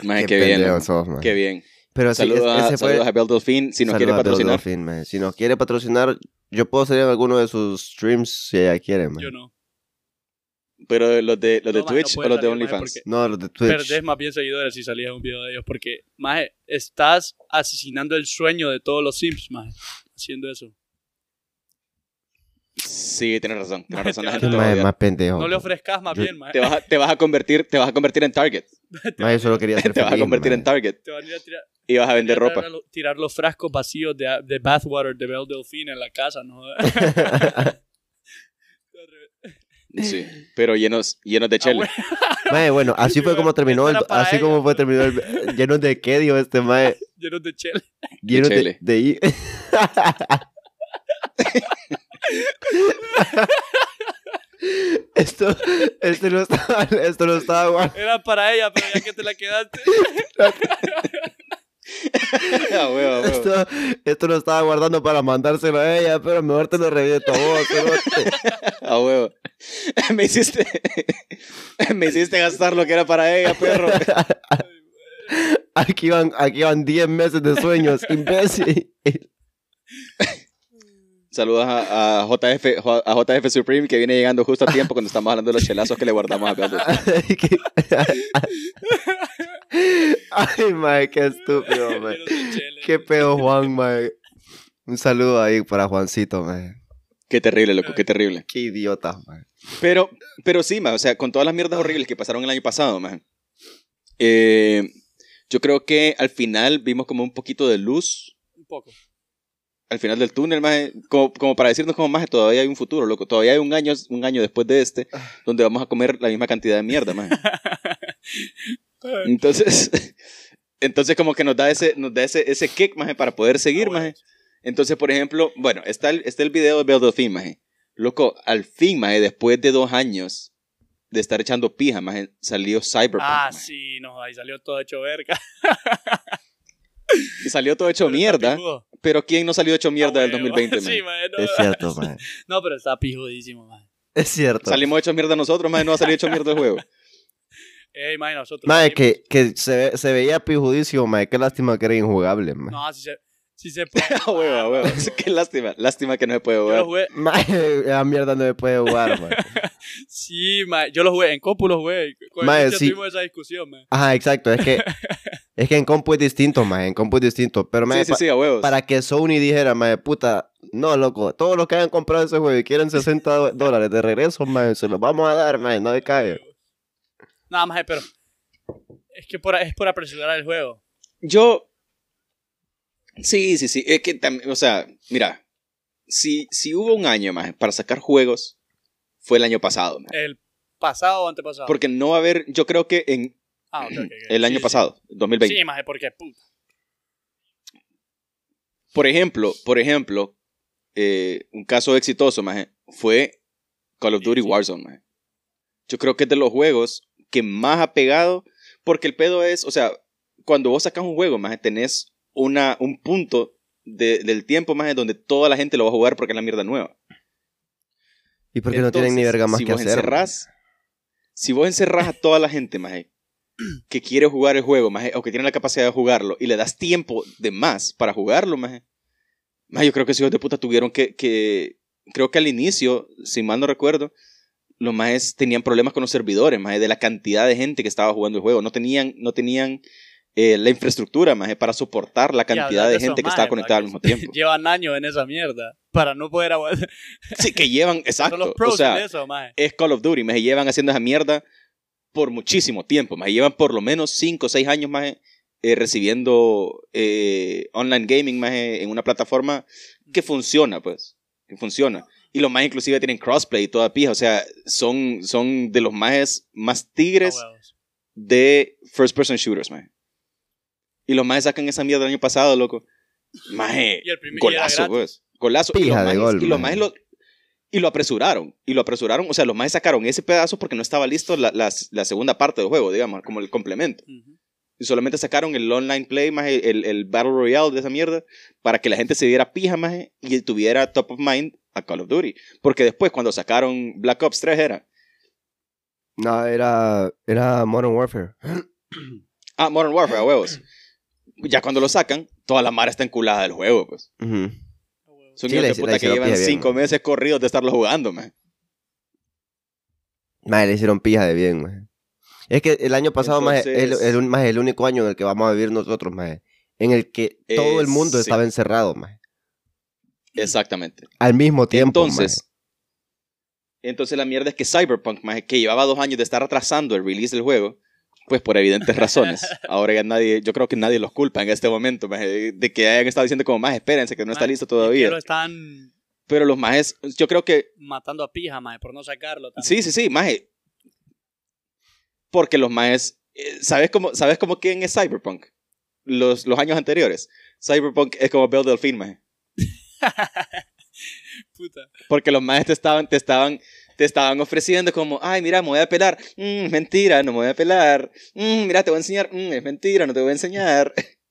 Maje, Qué qué bien. man. sos, man. Qué bien. Pero Saludos, es- a, ese fue- saludos a Bel Delfín. Si nos quiere a patrocinar, Delfín, mae. Si nos quiere patrocinar, yo puedo salir en alguno de sus streams si ella quiere, man. yo no. pero los de, los de No, no Twitch o puede los de OnlyFans. No, los de Twitch. Perdés más bien seguidores si salías un video de ellos. Porque, maje, estás asesinando el sueño de todos los Sims, maje. Haciendo eso. Sí, tienes razón. Tienes razón. La gente te va a más pendejo. No le ofrezcas más Yo- bien, te vas, a, te vas a convertir te vas a convertir en target Mae, yo solo quería ser te vas a feliz, convertir mae. en target Te van a ir a tirar, y vas a vender tirar ropa lo- tirar los frascos vacíos de, de bathwater de Belle Delfine en la casa, ¿no? sí pero llenos llenos de chele Mae, bueno, así fue como terminó el, Eso era para así ella, como fue terminó el, lleno de qué dijo este mae, Llenos de chela. lleno de, chele. de i- esto, esto no estaba, esto no estaba guardado. Era para ella, pero ya que te la quedaste. Ah, huevo, a huevo. Esto, esto lo estaba guardando para mandárselo a ella, pero mejor te lo reviento a vos. A huevo. me hiciste me hiciste gastar lo que era para ella perro Aquí van, aquí van 10 meses de sueños, imbécil. Saludos a, a JF a JF Supreme que viene llegando justo a tiempo cuando estamos hablando de los chelazos que le guardamos a Beldo Ay, mae, qué estúpido, mae. Qué pedo, Juan, mae. Un saludo ahí para Juancito, mae. qué terrible loco qué terrible Qué idiota, mae. Pero, pero sí, ma, o sea, con todas las mierdas horribles que pasaron el año pasado, ma, eh, yo creo que al final vimos como un poquito de luz Un poco. Al final del túnel, ma, como, como para decirnos como más todavía hay un futuro, loco, todavía hay un año, un año después de este, donde vamos a comer la misma cantidad de mierda, ma. Entonces, entonces como que nos da ese, nos da ese, ese kick, maje, para poder seguir, Ah, bueno. maje. Entonces, por ejemplo, bueno, está el, está el video de Belle Delphine, maje. Loco, al fin, maje, después de dos años de estar echando pija, maje, salió Cyberpunk, Ah, maje. sí, no, ahí salió todo hecho verga. Y salió todo hecho Pero está mierda, pijudo. Pero ¿quién no salió hecho mierda Ah, del huevo. 2020, maje? Sí, mae, no. Es cierto. No, pero está pijudísimo, man. Es cierto. Salimos hechos mierda nosotros, maje, no va a salir hecho mierda el juego. Ey, mae, nosotros. Salimos- que, que se, se veía pijudísimo, mae. Qué lástima que era injugable, mae. No, si se, si se puede. A huevo, a huevo. Qué lástima, lástima que no se puede Yo lo jugar. jugué. Mae, esa mierda no me puede jugar. Sí, mae, yo lo jugué. En compu lo jugué. Con Micha sí. tuvimos esa discusión, mae. Ajá, exacto. Es que, es que en compu es distinto, mae. En compu es distinto. Pero, mae, Sí, sí, pa- sí, a huevos. para que Sony dijera, mae, puta, no, loco, todos los que hayan comprado ese juego y quieren 60 do- dólares de regreso, mae, se los vamos a dar, mae, no decae. Nada más, pero. Es que por, es por apresurar el juego. Yo. Sí, sí, sí. Es que también, o sea, mira, si, si hubo un año más para sacar juegos, fue el año pasado. man. El pasado o antepasado. Porque no va a haber, yo creo que en Ah, el año Sí, sí. pasado, 2020. Sí, maje, porque puta. Por ejemplo, por ejemplo, eh, un caso exitoso, maje, fue Call of Duty sí. Warzone, maje. Yo creo que es de los juegos que más ha pegado, porque el pedo es, o sea, cuando vos sacas un juego, maje, tenés una, un punto de- del tiempo, maje, donde toda la gente lo va a jugar porque es la mierda nueva. ¿Y por qué no tienen ni verga más si que vos hacer? encerrás- si vos encerrás a toda la gente, maje, que quiere jugar el juego, maje, o que tiene la capacidad de jugarlo, y le das tiempo de más para jugarlo, maje, maje, yo creo que esos hijos de puta tuvieron que, que, creo que al inicio, si mal no recuerdo, los majes tenían problemas con los servidores, maje, de la cantidad de gente que estaba jugando el juego. No tenían, no tenían eh, la infraestructura, maje, para soportar la cantidad de esos gente que estaba conectada al mismo tiempo. Llevan años en esa mierda. para no poder aguantar. Sí, que llevan, Son exacto. los O pros sea, de eso, maje. es Call of Duty, me llevan haciendo esa mierda por muchísimo tiempo, me llevan por lo menos 5 o 6 años más recibiendo eh, online gaming más en una plataforma que funciona, pues, que funciona. Y los más inclusive tienen crossplay y toda pija, o sea, son, son de los más, más tigres de first person shooters, man. Y los más sacan esa mierda el año pasado, loco. Maje, Y el primer- y era golazo, pues. Golazo. y Pija los de majes- gol, y los majes lo, y lo apresuraron. Y lo apresuraron. O sea, los más sacaron ese pedazo porque no estaba listo la, la- la segunda parte del juego, digamos, como el complemento. Y solamente sacaron el online play, más el, el Battle Royale de esa mierda, para que la gente se diera pija, más y tuviera top of mind a Call of Duty. Porque después, cuando sacaron Black Ops 3, era. No, era, era Modern Warfare. Ah, Modern Warfare, a huevos. Ya cuando lo sacan, toda la mara está enculada del juego, pues. Son Sí, hijos de puta que llevan bien, cinco man. meses corridos de estarlo jugando, man. Madre, le hicieron pija de bien, maje. Es que el año pasado, maje, Entonces- el, maje, el único año en el que vamos a vivir nosotros, maje, en el que todo el mundo sí. estaba encerrado, maje. Exactamente. Al mismo tiempo, entonces, entonces la mierda es que Cyberpunk, maje, que llevaba dos años de estar atrasando el release del juego, pues por evidentes razones. Ahora ya nadie, yo creo que nadie los culpa en este momento, maje, de, que hayan estado diciendo como más, espérense que no está listo todavía. lo están Pero los majes, yo creo que matando a pija, maje, por no sacarlo. también. Sí, sí, sí, maje. Porque los majes. eh, ¿Sabes cómo, ¿Sabes cómo quién es Cyberpunk? Los, los años anteriores. Cyberpunk es como Belle Delfín, maje. Puta. Porque los majes te estaban, te estaban, te estaban ofreciendo como, ay, mira, me voy a pelar. Mm, mentira, no me voy a pelar. Mm, mira, te voy a enseñar. Mm, es mentira, no te voy a enseñar.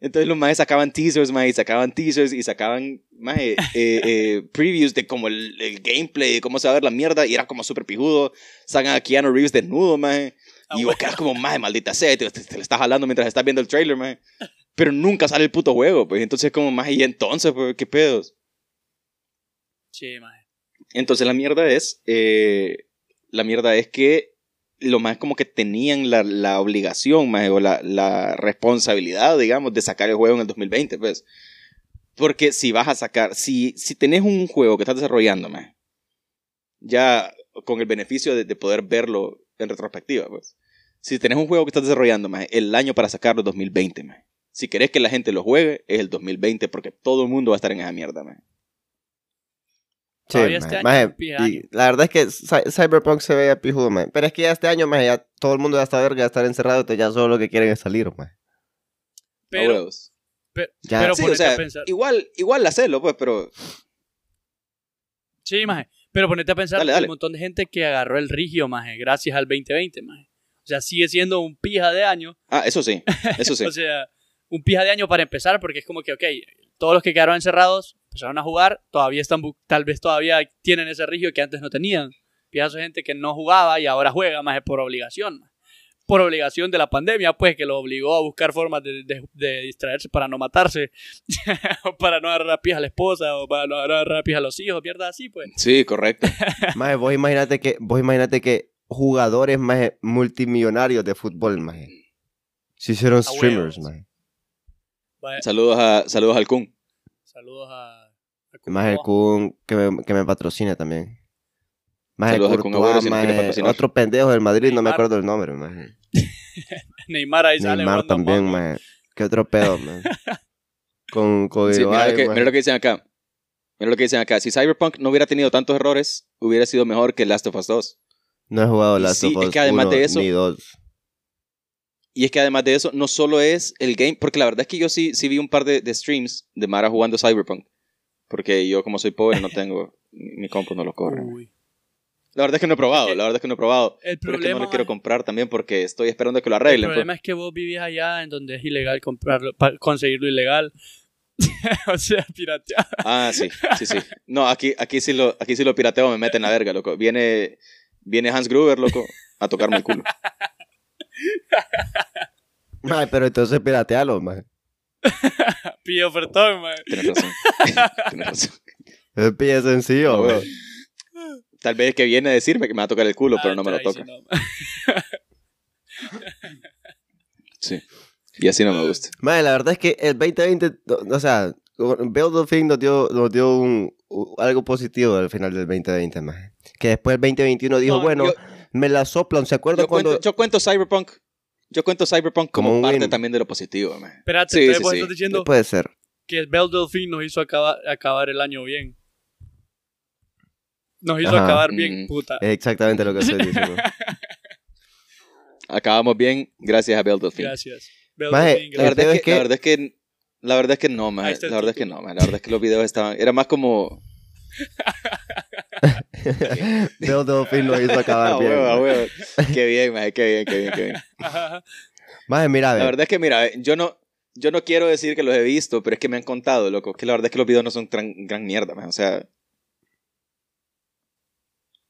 Entonces los majes sacaban teasers, maje, y sacaban teasers y sacaban, maje, eh, eh, previews de como el, el gameplay, de cómo se va a ver la mierda, y era como súper pijudo. Sacan a Keanu Reeves desnudo, maje. Ah, Y vos quedas como, maje, maldita sea, te, te, te le estás jalando mientras estás viendo el trailer, maje. Pero nunca sale el puto juego, pues. Entonces como, maje, y entonces, pues, ¿qué pedos? Sí, maje. Entonces la mierda es, eh, la mierda es que lo más como que tenían la, la obligación, más o la, la responsabilidad, digamos, de sacar el juego en el 2020, pues. Porque si vas a sacar, si, si tenés un juego que estás desarrollando, más, ya con el beneficio de, de poder verlo en retrospectiva, pues. Si tenés un juego que estás desarrollando, más, el año para sacarlo es 2020, más. Si querés que la gente lo juegue, es el 2020, porque todo el mundo va a estar en esa mierda, más. Sí, Todavía este maje, año maje, y la verdad es que Cy- Cyberpunk se ve pijudo, maje. Pero es que ya este año, maje, ya todo el mundo ya está verga de estar encerrado, entonces ya solo lo que quieren es salir, maje. Pero, Ya. pero Sí, o ponete sea, a pensar. igual, igual hacerlo, pues, pero Sí, maje. Pero ponete a pensar Dale, que dale. un montón de gente que agarró el rigio, maje, gracias al 2020, maje. O sea, sigue siendo un pija de año. Ah, eso sí, eso sí. O sea, un pija de año para empezar, porque es como que, ok, todos los que quedaron encerrados empezaron a jugar, todavía están, tal vez todavía tienen ese rigio que antes no tenían. De gente que no jugaba y ahora juega, más por obligación. Por obligación de la pandemia, pues, que lo obligó a buscar formas de, de- de distraerse para no matarse, o para no agarrar a pija a la esposa, o para no agarrar a pija a los hijos, mierda así, pues. Sí, correcto. Maje, vos imagínate que, vos imagínate que jugadores, maje, multimillonarios de fútbol, maje, se hicieron streamers. Vaya, Saludos a, saludos al Kun. saludos a... a Maje, Courtois. Kun, que me, que me patrocine también. Saludos al Kun otro pendejo del Madrid, no me Neymar. acuerdo el nombre, maje. Neymar ahí sale. Neymar también, maje. ¿Qué otro pedo, maje? Con, con Sí, mira, Ibai, lo que, maje. mira lo que dicen acá. Mira lo que dicen acá. Si Cyberpunk no hubiera tenido tantos errores, hubiera sido mejor que Last of Us 2. No he jugado Last sí, of es Us que además 1 de eso- ni 2. Y es que además de eso, no solo es el game, porque la verdad es que yo sí, sí vi un par de, de streams de Mara jugando Cyberpunk. Porque yo, como soy pobre, no tengo. mi compu no lo corre. Uy. La verdad es que no he probado, la verdad es que no he probado. El Pero es que no problema, lo quiero comprar también porque estoy esperando que lo el arreglen. pues. problema es que vos vivís allá en donde es ilegal comprarlo, conseguirlo ilegal. o sea, piratear. Ah, sí, sí, sí. No, aquí, aquí, sí lo, aquí sí lo pirateo, me meten la verga, loco. Viene, viene Hans Gruber, loco, a tocarme el culo. Maje, pero entonces piratealo, maje. Pide ofertón, man. Tienes razón. Tienes razón. Es pille sencillo, No, maje. weón. Tal vez que viene a decirme que me va a tocar el culo, pero no me lo Ah, toca. no. Sí. Y así no me gusta. Maje, la verdad es que el 2020, o sea, Build the Thing nos dio, nos dio un, algo positivo al final del 2020, maje. Que después el 2021 dijo, No, bueno, yo- me la soplan. ¿Se acuerdan Yo cuando...? cuento, yo cuento Cyberpunk. Yo cuento Cyberpunk como, parte win. también de lo positivo, man. Espérate, Sí, entonces sí, vos sí. estás diciendo Puede ser. que Belle Delphine nos hizo acabar, acabar el año bien. Nos hizo Ajá. acabar bien, Mm. puta. Es exactamente lo que estoy diciendo. Acabamos bien gracias a Belle Delphine. Gracias. Belle Maje, Delphine, La verdad, es que, la que- verdad es que la verdad es que no, man. La verdad es que no, man. La verdad es que los videos estaban era más como Bill Delphine lo hizo acabar a bien. huevo, maje. huevo. Qué bien, man. Qué bien, qué bien, qué bien. Maje, mira, La ver. verdad es que mira, yo no yo no quiero decir que los he visto, pero es que me han contado, loco, que la verdad es que los videos no son gran, gran mierda. O sea,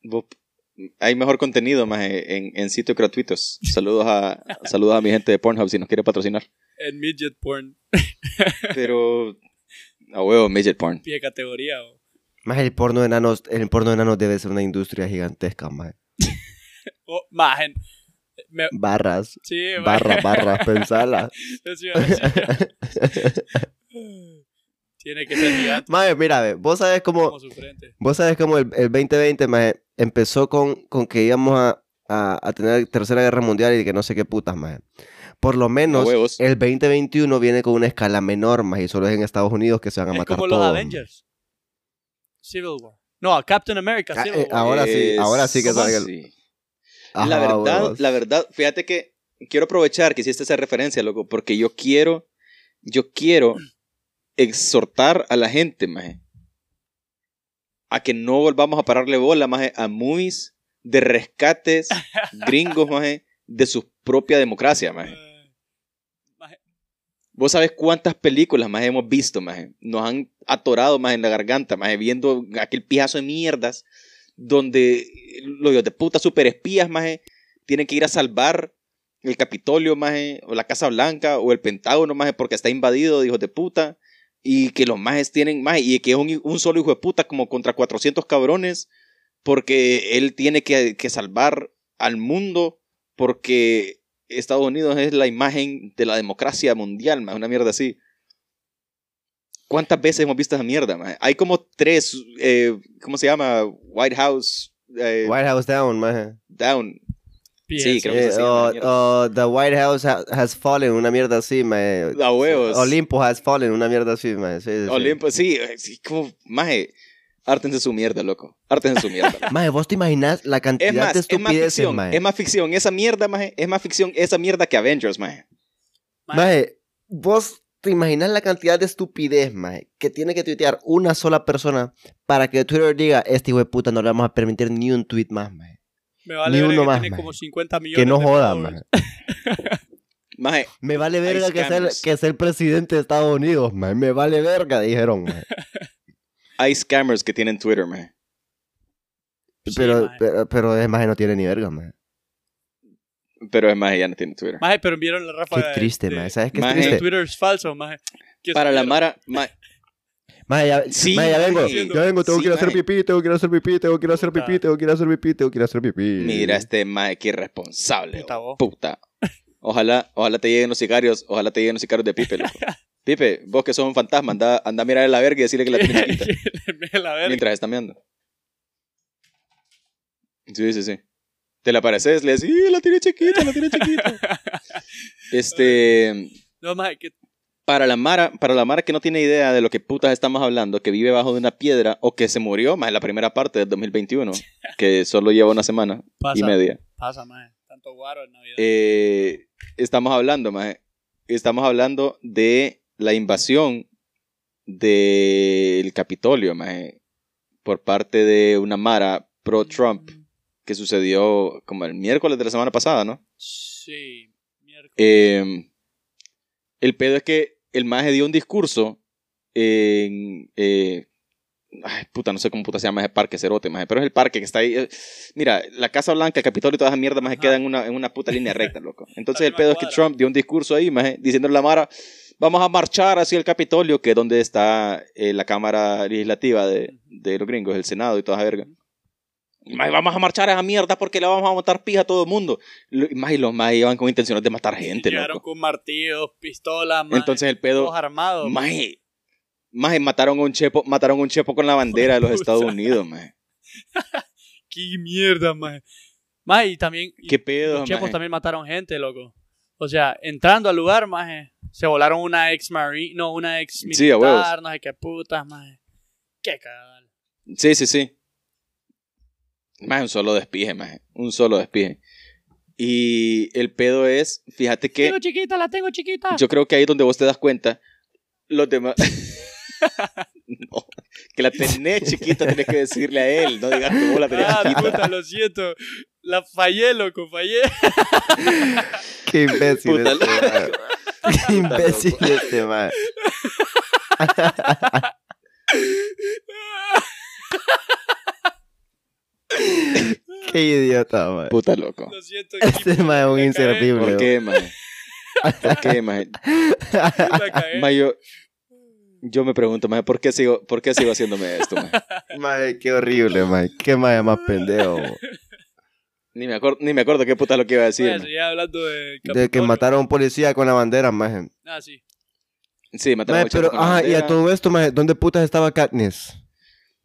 vos- hay mejor contenido más en, en sitios gratuitos. Saludos a saludos a mi gente de Pornhub si nos quiere patrocinar. En midget porn, Pero a huevo, midget porn. pie categoría. o- Maje, el porno de enanos, el porno de enanos debe ser una industria gigantesca, maje. Oh. Me- Barras, sí, barras, barras, pensala. Tiene que ser gigante Maje, mira, a ver, vos sabes cómo, como vos sabes cómo el, el 2020, maje, empezó con, con que íbamos a, a, a tener tercera guerra mundial y que no sé qué putas, maje. Por lo menos, el 2021 viene con una escala menor, maje, y solo es en Estados Unidos que se van a Es matar como todos. los Avengers. Civil War. No, Captain America, Ah, Civil eh, War. ahora sí, ahora sí que ¿cómo salga el-? Ajá, la verdad, huevos. la verdad, fíjate que quiero aprovechar que hiciste esa referencia, loco, porque yo quiero, yo quiero exhortar a la gente, maje, a que no volvamos a pararle bola, maje, a movies de rescates gringos, maje, de su propia democracia, maje. Maje, Vos sabés cuántas películas más hemos visto, maje. Nos han atorado más en la garganta, maje, viendo aquel pijazo de mierdas donde los hijos de puta super espías, maje, tienen que ir a salvar el Capitolio, maje, o la Casa Blanca, o el Pentágono, maje, porque está invadido de hijos de puta. Y que los majes tienen, maje, y que es un, un solo hijo de puta como contra 400 cabrones, porque él tiene que, que salvar al mundo, porque Estados Unidos es la imagen de la democracia mundial, más una mierda así. ¿Cuántas veces hemos visto esa mierda? maje? Hay como tres, eh, ¿cómo se llama? White House eh, White House Down, maje. Down. PS. Sí, creo que Eh, o- mierda. o The White House ha- has fallen, una mierda así, maje. A huevos. Olympus has fallen, una mierda así, maje. Sí, sí, sí. Olimpo, sí, eh, sí, como, maje, hártense su mierda, loco. Hártense su mierda. loco. Maje, ¿vos te imaginas la cantidad Es más, de es más estupideces, ficción, maje? es más ficción. Esa mierda, maje, es más ficción esa mierda que Avengers, maje. Maje, Maje, vos te imaginas la cantidad de estupidez, maje, que tiene que tuitear una sola persona para que Twitter diga, este hijo de puta no le vamos a permitir ni un tweet más, maje. me vale ni uno que más, tiene maje. como 50 millones Que no de joda, maje. Maje, Me vale verga que ser, scammers. que ser presidente de Estados Unidos, maje. Me vale verga, dijeron, maje. hay scammers que tienen Twitter, maje. Sí, Pero, pero, pero es maje no tiene ni verga, maje. Pero es maje, ya no tienen Twitter. Maje, pero vieron la ráfaga Qué triste, de- maje. ¿Sabes qué es Maje. de triste? Twitter es falso, maje. Para la. Mara, ma- Maje, ya, Sí, maje, ya vengo, maje. ya vengo, tengo Sí, que ir a hacer pipí, tengo que ir a hacer pipí, tengo que ir a hacer pipí, tengo que ir a hacer pipí, tengo que ir a hacer pipí. mira este maje, qué irresponsable. Puta, oh, vos. Puta. Ojalá, ojalá te lleguen los sicarios, ojalá te lleguen los sicarios de Pipe, loco. Pipe, vos que sos un fantasma, anda, anda a mirar a la verga y decirle que la tienes chiquita. Me la verga. mientras está meando. Sí, sí, sí. Te la pareces, le decís, "Sí, la tiene chiquita, la tiene chiquita. este, No, que para la Mara, para la Mara que no tiene idea de lo que putas estamos hablando, que vive bajo de una piedra o que se murió más en la primera parte del 2021, que solo lleva una semana pasa. y media. Pasa, maje. Tanto guaro en Navidad. Eh, estamos hablando, maje, estamos hablando de la invasión del Capitolio, maje, por parte de una Mara pro-Trump que sucedió como el miércoles de la semana pasada, ¿no? Sí. Miércoles. Eh, el pedo es que el maje dio un discurso en... eh, ay, puta, no sé cómo puta se llama ese parque, Cerote, maje, pero es el parque que está ahí. eh, mira, la Casa Blanca, el Capitolio y toda esa mierda, Ajá. queda en una, en una puta línea recta, loco. Entonces el pedo es que. Trump dio un discurso ahí, maje, diciéndole a la Mara, vamos a marchar hacia el Capitolio, que es donde está eh, la Cámara Legislativa de, de los gringos, el Senado y toda esa verga. Vamos a marchar a esa mierda porque le vamos a montar pija a todo el mundo. Maje, y los más iban con intenciones de matar gente, Llegaron loco. con martillos, pistolas, maje. Entonces el pedo... Armados. Maje, Más mataron a un chepo, mataron a un chepo con la bandera de los. Estados Unidos, maje. Qué mierda, maje. Maje, y también. Qué pedo, los chepos maje. también mataron gente, loco. O sea, entrando al lugar, maje, se volaron una ex marine, no, una ex militar, Sí, no sé qué putas, maje. Qué cagada. Sí, sí, sí. Más un solo despije, más un solo despije. Y el pedo es, fíjate que Tengo chiquita, la tengo chiquita. yo creo que ahí es donde vos te das cuenta, los demás... No, que la tenés chiquita, tenés que decirle a él, no digas que vos la tenés ah, chiquita. puta, lo siento. La fallé, loco, fallé. Qué imbécil Puta este imbécil este mae. Qué idiota, mae. Puta loco. Lo siento. Este mae es un inservible. ¿Por qué, maje? ¿Por qué, cagué. Maje, yo, yo me pregunto, maje, ¿por qué sigo, por qué sigo haciéndome esto, maje? Mae, qué horrible, mae. Qué mae más pendejo. Ni me, acuerdo, ni me acuerdo qué puta lo que iba a decir. Bueno, maje. seguía hablando de De que mataron a un policía con la bandera, mae. Ah, sí. Sí, mataron a un chepo pero, con la ajá, y a todo esto, mae, ¿dónde putas estaba Katniss?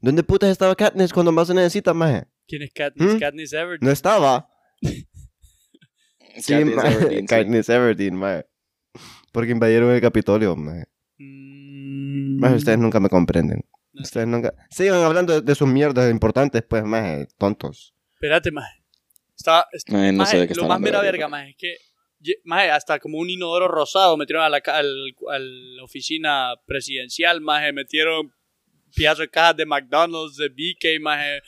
¿Dónde putas estaba Katniss cuando más se necesita, mae? ¿Quién es Katniss? ¿Mm? Katniss Everdeen. No estaba. Sí, Katniss mae. Everdeen, sí. Katniss Everdeen, mae. Porque invadieron el Capitolio, mae. Mm, Mae, ustedes nunca me comprenden. No. Ustedes nunca... Sigan hablando de, de sus mierdas importantes, pues, mae, tontos. Espérate, maje. Estaba, est- Mae, no sé maje, de qué lo está más mera verga, maje, es que maje, hasta como un inodoro rosado metieron a la, al, a la oficina presidencial, maje, metieron pedazos de cajas de McDonald's, de BK, maje, eh,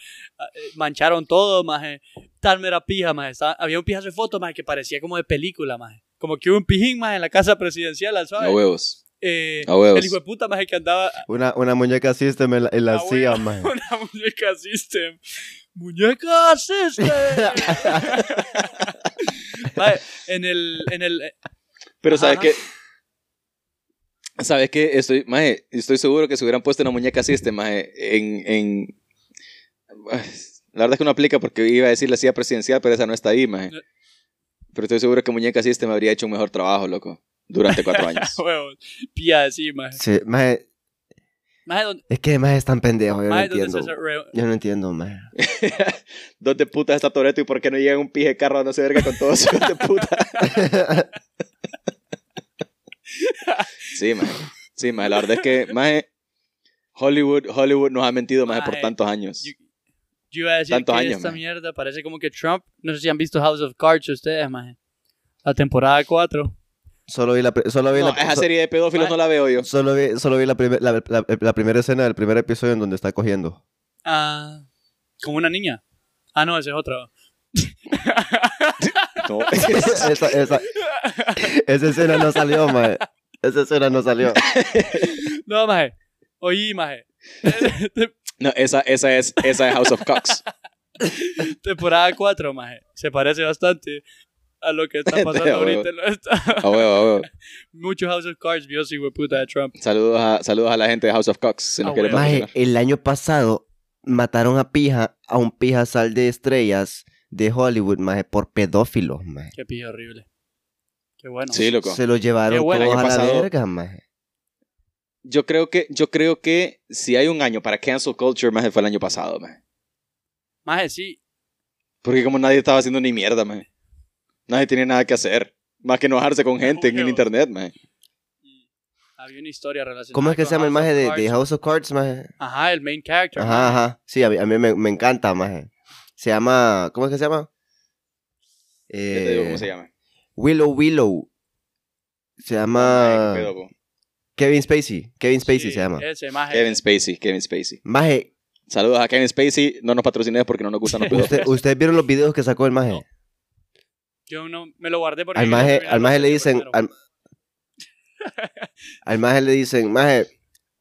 mancharon todo, maje, tal mera pija, maje, estaba- había un pijazo de foto, maje, que parecía como de película, maje, como que hubo un pijín, maje, en la casa presidencial, A ¿sabes? huevos. Eh, A huevos. el hijo de puta, maje, que andaba Una, una muñeca system en la, en la Ah, bueno. mae. una muñeca system. ¡Muñeca system! Mae, en el, en el, eh, Pero ¿sabes qué? ¿Sabes qué? Estoy, maje, estoy seguro que si hubieran puesto una muñeca este, maje, en, en... La verdad es que no aplica porque iba a decir la silla presidencial, pero esa no está ahí, maje. No. Pero estoy seguro que muñeca así, este, me habría hecho un mejor trabajo, loco. Durante cuatro años. pía así, maje. Sí, mae, Maje, ¿dónde, es que mae es tan pendejo, yo no maje, ¿dónde entiendo. Yo no entiendo, mae. ¿Dónde puta está Toreto y por qué no llega un pije carro no se verga con todos hijos de puta? sí, maje. Sí, maje. La verdad es que, maje, Hollywood, Hollywood nos ha mentido, maje, por Maje, tantos años. Yo, yo iba a decir Tantos que años, esta maje. mierda parece como que Trump, no sé si han visto House of Cards ustedes, maje. La temporada 4. Solo vi la, solo vi No, la, esa so- serie de pedófilos Maje. no la veo yo. solo vi, solo vi la, primer- la, la- la primera escena del primer episodio en donde está cogiendo. Ah, como una niña. Ah, no, ese es otro. No. esa, esa, esa escena no salió, mae. Esa escena no salió. No, maje. Oí, maje. No, esa, esa, es, esa es House of Cox. temporada 4, maje. Se parece bastante a lo que está pasando ahorita en nuestra- A huevo, a huevo. Mucho House of Cards vio si puta de Trump. Saludos a, saludos a la gente de House of Cox. Si nos A quieren huevo. Maje, el año pasado mataron a pija, a un pijazal de estrellas de Hollywood, maje, por pedófilos, maje. Qué pillo horrible. Qué bueno. Sí, loco. Se lo llevaron bueno. todos El a año la pasado- verga, maje. Yo creo que, yo creo que si hay un año para cancel culture, más fue el año pasado, maje. Maje, sí. Porque como nadie estaba haciendo ni mierda, maje. Nadie tenía nada que hacer. Más que enojarse con gente en el internet, maje. Había una historia relacionada. ¿Cómo es que con se llama el maje de, de House of Cards, maje? Ajá, el main character. Ajá, maje. ajá. Sí, a mí, a mí me, me encanta, maje. Se llama, ¿cómo es que se llama? Ya te digo Eh, cómo se llama. Willow Willow. Se llama pedo. Kevin Spacey. Kevin Spacey Sí, se llama. Ese maje. Kevin Spacey, Kevin Spacey. Maje, Saludos a Kevin Spacey. No nos patrocines porque no nos gustan los usted- ¿ustedes vieron los videos que sacó el maje? No. Yo no me lo guardé porque. al maje, al maje le dicen, al, al maje le dicen, maje,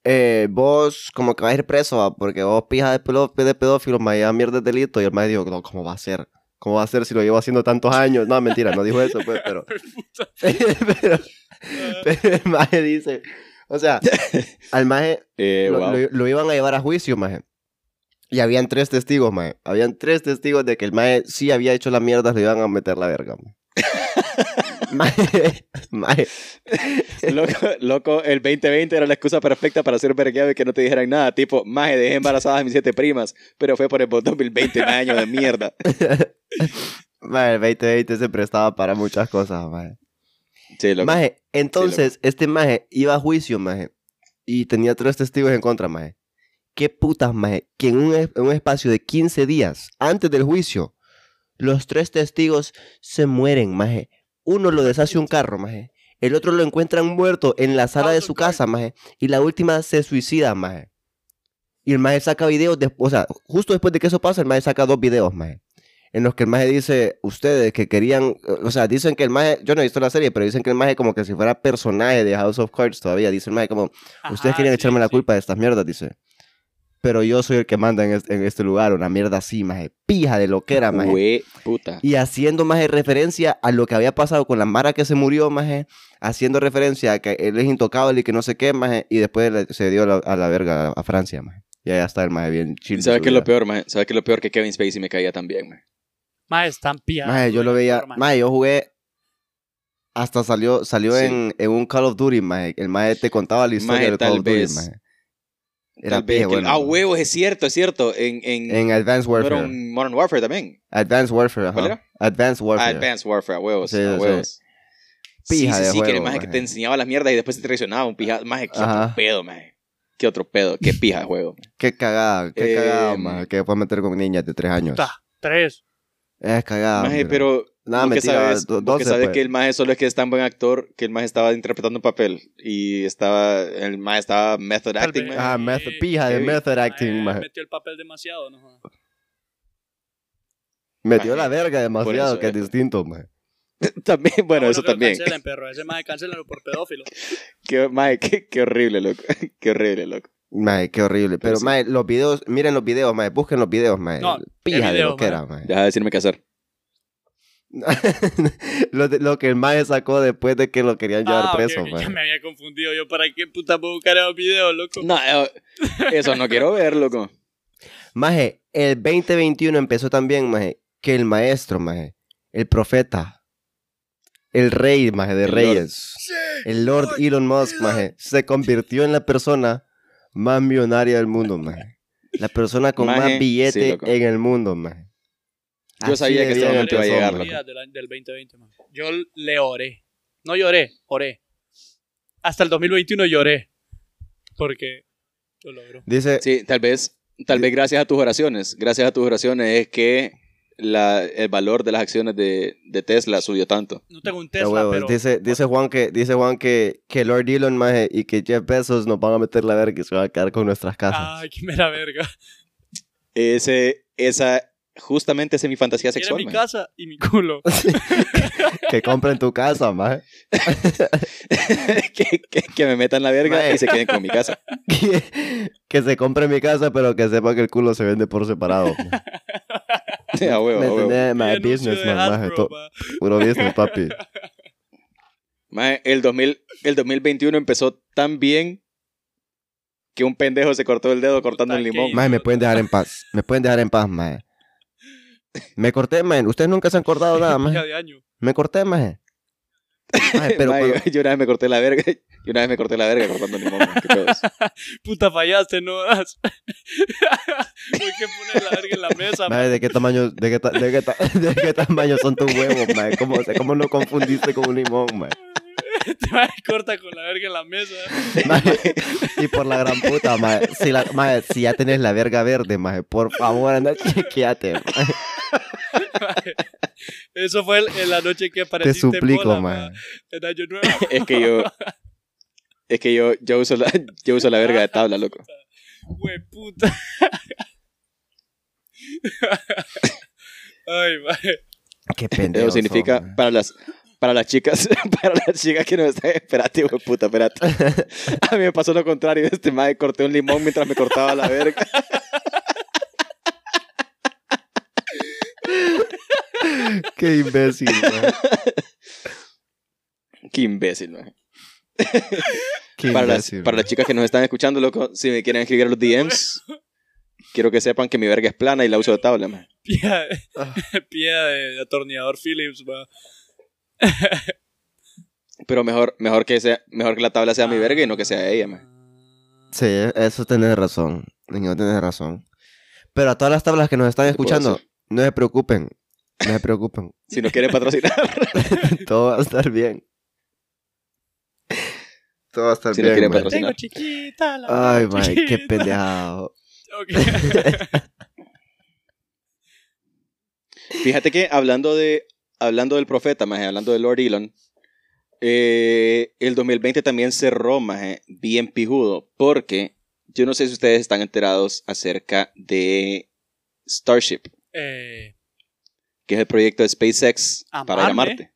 eh, vos como que vas a ir preso, ¿va? porque vos pija de, de pedófilo, maje, ya mierda es delito. Y el maje dijo, no, ¿cómo va a ser? ¿Cómo va a ser si lo llevo haciendo tantos años? No, mentira, no dijo eso, pues, pero... Pero, pero el maje dice, o sea, al maje Eh, lo, wow. lo- lo iban a llevar a juicio, maje. Y habían tres testigos, maje. Habían tres testigos de que el maje sí había hecho la mierda, le iban a meter la verga. Maje, maje. Loco, loco, el 2020 era la excusa perfecta para ser vergueado y que no te dijeran nada. Tipo, maje, dejé embarazadas a mis siete primas, pero fue por el 2020, un año de mierda. Maje, el 2020 se prestaba para muchas cosas, maje. Sí, loco. Maje, entonces, este maje iba a juicio, maje, y tenía tres testigos en contra, maje. ¿Qué putas, maje? Que en un, en un espacio de 15 días, antes del juicio, los tres testigos se mueren, maje. Uno lo deshace un carro, maje. El otro lo encuentran muerto en la sala de su casa, maje. Y la última se suicida, maje. Y el maje saca videos, de- o sea, justo después de que eso pasa, el maje saca dos videos, maje. En los que el maje dice, ustedes que querían, o sea, dicen que el maje, yo no he visto la serie, pero dicen que el maje como que si fuera personaje de House of Cards todavía, dice el maje como, ustedes Ajá, querían sí, echarme la culpa de estas mierdas, dice. Pero yo soy el que manda en este, en este lugar, una mierda así, maje, pija de lo que era, maje. Puta. Y haciendo más referencia a lo que había pasado con la Mara que se murió, maje, haciendo referencia a que él es intocable y que no sé qué, maje, y después le- se dio la- a la verga a Francia, maje. Y allá está el maje bien chill. ¿Sabes qué es lo peor, maje? ¿Sabes qué es lo peor? Que Kevin Spacey me caía también, maje. Maje, están pillados. Maje, yo lo veía, maje, yo jugué, hasta salió, salió Sí. en, en un Call of Duty, maje, el maje te contaba la historia Maje, del Call of Duty, vez. maje. Era Tal vez pija, que- bueno. Ah, huevos, es cierto, es cierto. En, en, En Advanced ¿no era Warfare. un Modern Warfare también. Advanced Warfare, ¿Cuál ajá. era? Advanced Warfare. Advanced Warfare, a huevos, Sí, a sí. huevos. Sí, Pija sí, de sí, que el maje que te enseñaba las mierdas y después te traicionaba. Un pija, maje, qué Ajá. otro pedo, maje. Qué otro pedo, qué pija de juego. Qué cagada, qué Eh, cagada, maje, que puede meter con niñas de tres años. Puta, tres. Es cagada. Maje, pero Nada, vos que mentira, sabes, do- vos que 12, sabes pues. que el maje solo es que es tan buen actor que el maje estaba interpretando un papel y estaba, el maje estaba method acting, maje. Ah, method, pija de method acting, Maje. Metió el papel demasiado, no. Metió Maje, la verga demasiado, eso, que es eh. distinto, maje. También, bueno, No, eso que también. Cancelen, perro. Ese maje cancelenlo por pedófilo. Qué, maje, qué, qué horrible, loco. Qué horrible, loco. Maje, qué horrible. Pero, sí. maje, los videos, miren los videos, maje, busquen los videos, maje. No, Pija ¿qué de lo que era, maje. Deja de decirme qué hacer. lo, de- lo que el maje sacó después de que lo querían llevar Ah, ok, preso, ok, maje. Ya me había confundido. Yo, ¿para qué puta puedo buscar esos videos, loco? No, eh, eso no quiero ver, loco. Maje, el 2021 empezó también, maje, que el maestro, maje, el profeta, el rey, maje, de El Lord. reyes, el Lord Elon Musk, maje, se convirtió en la persona más millonaria del mundo, maje. La persona con Maje, más billete en el mundo, maje. Yo Así sabía que este momento iba a llegar, maje. loco. Del, año- del 2020, man. Yo le oré. No lloré, oré. Hasta el 2021 lloré. Porque lo logró. Dice, Sí, tal vez, tal vez gracias a tus oraciones, gracias a tus oraciones es que la, el valor de las acciones de, de Tesla subió tanto. No tengo un Tesla, huevo, pero... dice, dice Juan que, dice Juan que, que Lord Elon, maje, y que Jeff Bezos nos van a meter la verga y se van a quedar con nuestras casas. Ay, qué mera verga. Ese, esa, justamente esa es mi fantasía Quiere sexual. mi casa y mi culo. que compren tu casa, maje. que, que, que me metan la verga y se queden con mi casa. que, que se compre mi casa, pero que sepa que el culo se vende por separado. Maje. a huevo, ¿Me huevo. anuncio business, man, maje, to-. Puro business, papi. Mae, el, 2000, el 2021 empezó tan bien que un pendejo se cortó el dedo cortando qué limón. Maje, me pueden dejar en paz. Me pueden dejar en paz, maje. Me corté, maje. Ustedes nunca se han cortado nada, Ya año. Me corté, maje. Maje, pero Mae, cuando- yo, yo una vez me corté la verga. Yo una vez me corté la verga cortando un limón. man. ¿Qué pedo es? Puta, fallaste, no das. Hay que poner la verga en la mesa, Maje, ¿de qué tamaño, de qué, ta- de qué, ta- de qué tamaño son tus huevos, maje? ¿Cómo, o sea, ¿Cómo no confundiste con un limón, maje? Te vas corta con la verga en la mesa. Maje, Y por la gran puta, maje. Si, la, maje, si ya tenés la verga verde, maje, por favor, anda, chequeate. Eso fue el- en la noche que Te apareciste en suplico, bola, maje. ma, En Año Nuevo. Es que yo. Es que yo, yo, uso la, yo uso la verga de tabla, loco. Hue puta. Ay, maje. Qué pendejo. Eso significa para las. Para las chicas, para las chicas que no están, espérate, hijo de puta, espérate. A mí me pasó lo contrario, este madre corté un limón mientras me cortaba la verga. Qué imbécil, maje. Qué imbécil, man. Para las, para chicas que nos están escuchando, loco, si me quieren escribir los DMs, quiero que sepan que mi verga es plana y la uso de tabla, man. Pía, Ah. pía de, atornillador Phillips. Pero mejor, mejor, que sea, mejor que la tabla sea mi verga y no que sea ella, maje. Sí, eso tenés razón. No tenés razón. Pero a todas las tablas que nos están ¿Qué puedo escuchando, no se preocupen. No se preocupen. Si no quiere patrocinar. Todo va a estar bien. Todo va a estar Si bien. Tengo chiquita la Ay, man, qué. Ok. Fíjate que hablando de hablando del profeta, maje, hablando de Lord Elon, eh, el 2020 también cerró, maje, bien pijudo, porque yo no sé si ustedes están enterados acerca de Starship, Eh, que es el proyecto de SpaceX para ir a Marte.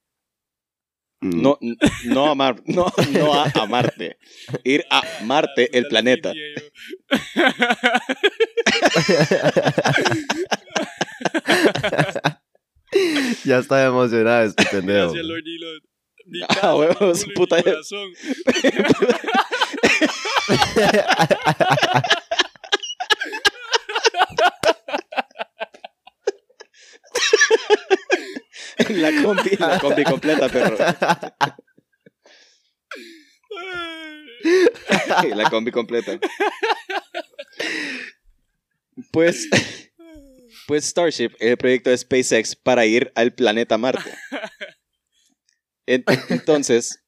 Mm. No, no a Mar- no, no a, a Marte. Ir a Marte, el planeta. ya estaba emocionado este pendejo. Gracias, Lord Elon. Mi Ah, casa, mi puta. La combi, la combi completa, perro. La combi completa. Pues, pues Starship es el proyecto de SpaceX para ir al planeta Marte. En- Entonces,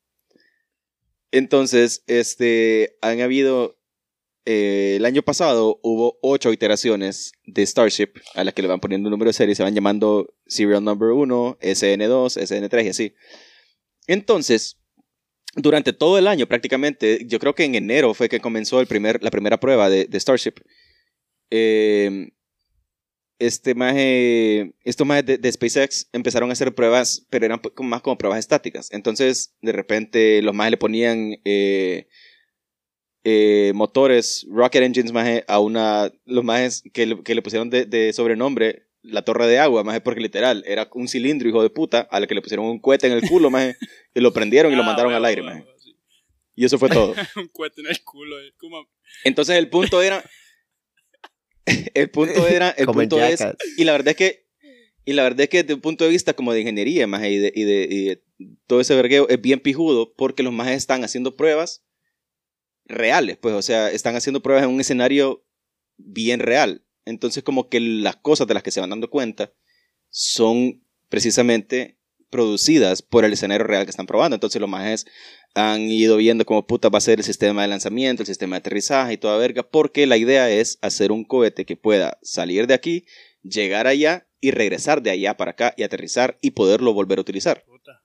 entonces, este, han habido, eh, el año pasado hubo ocho iteraciones de Starship a las que le van poniendo un número de serie, se van llamando Serial Number 1, SN2, SN3 y así. Entonces, durante todo el año prácticamente, yo creo que en enero fue que comenzó la primera prueba de, Starship. Eh, este maje, estos majes de, SpaceX empezaron a hacer pruebas, pero eran más como pruebas estáticas. Entonces, de repente, los majes le ponían eh, eh, motores, rocket engines, maje, a una. Los majes que le, que le pusieron de, de sobrenombre la torre de agua, maje, porque literal era un cilindro, hijo de puta, a la que le pusieron un cohete en el culo, maje, y lo prendieron y lo Ah, mandaron al huevo, aire, huevo, maje. sí. Y eso fue todo. Un cohete en el culo. eh, como- Entonces, el punto era. el punto era. El Como punto es. Y la verdad es que. Y la verdad es que desde un punto de vista como de ingeniería, más y de, y de, y de todo ese vergueo, es bien pijudo porque los majes están haciendo pruebas reales, pues, o sea, están haciendo pruebas en un escenario bien real. Entonces, como que las cosas de las que se van dando cuenta son precisamente producidas por el escenario real que están probando. Entonces, los majes han ido viendo cómo puta va a ser el sistema de lanzamiento, el sistema de aterrizaje y toda verga, porque la idea es hacer un cohete que pueda salir de aquí, llegar allá y regresar de allá para acá y aterrizar y poderlo volver a utilizar. Puta.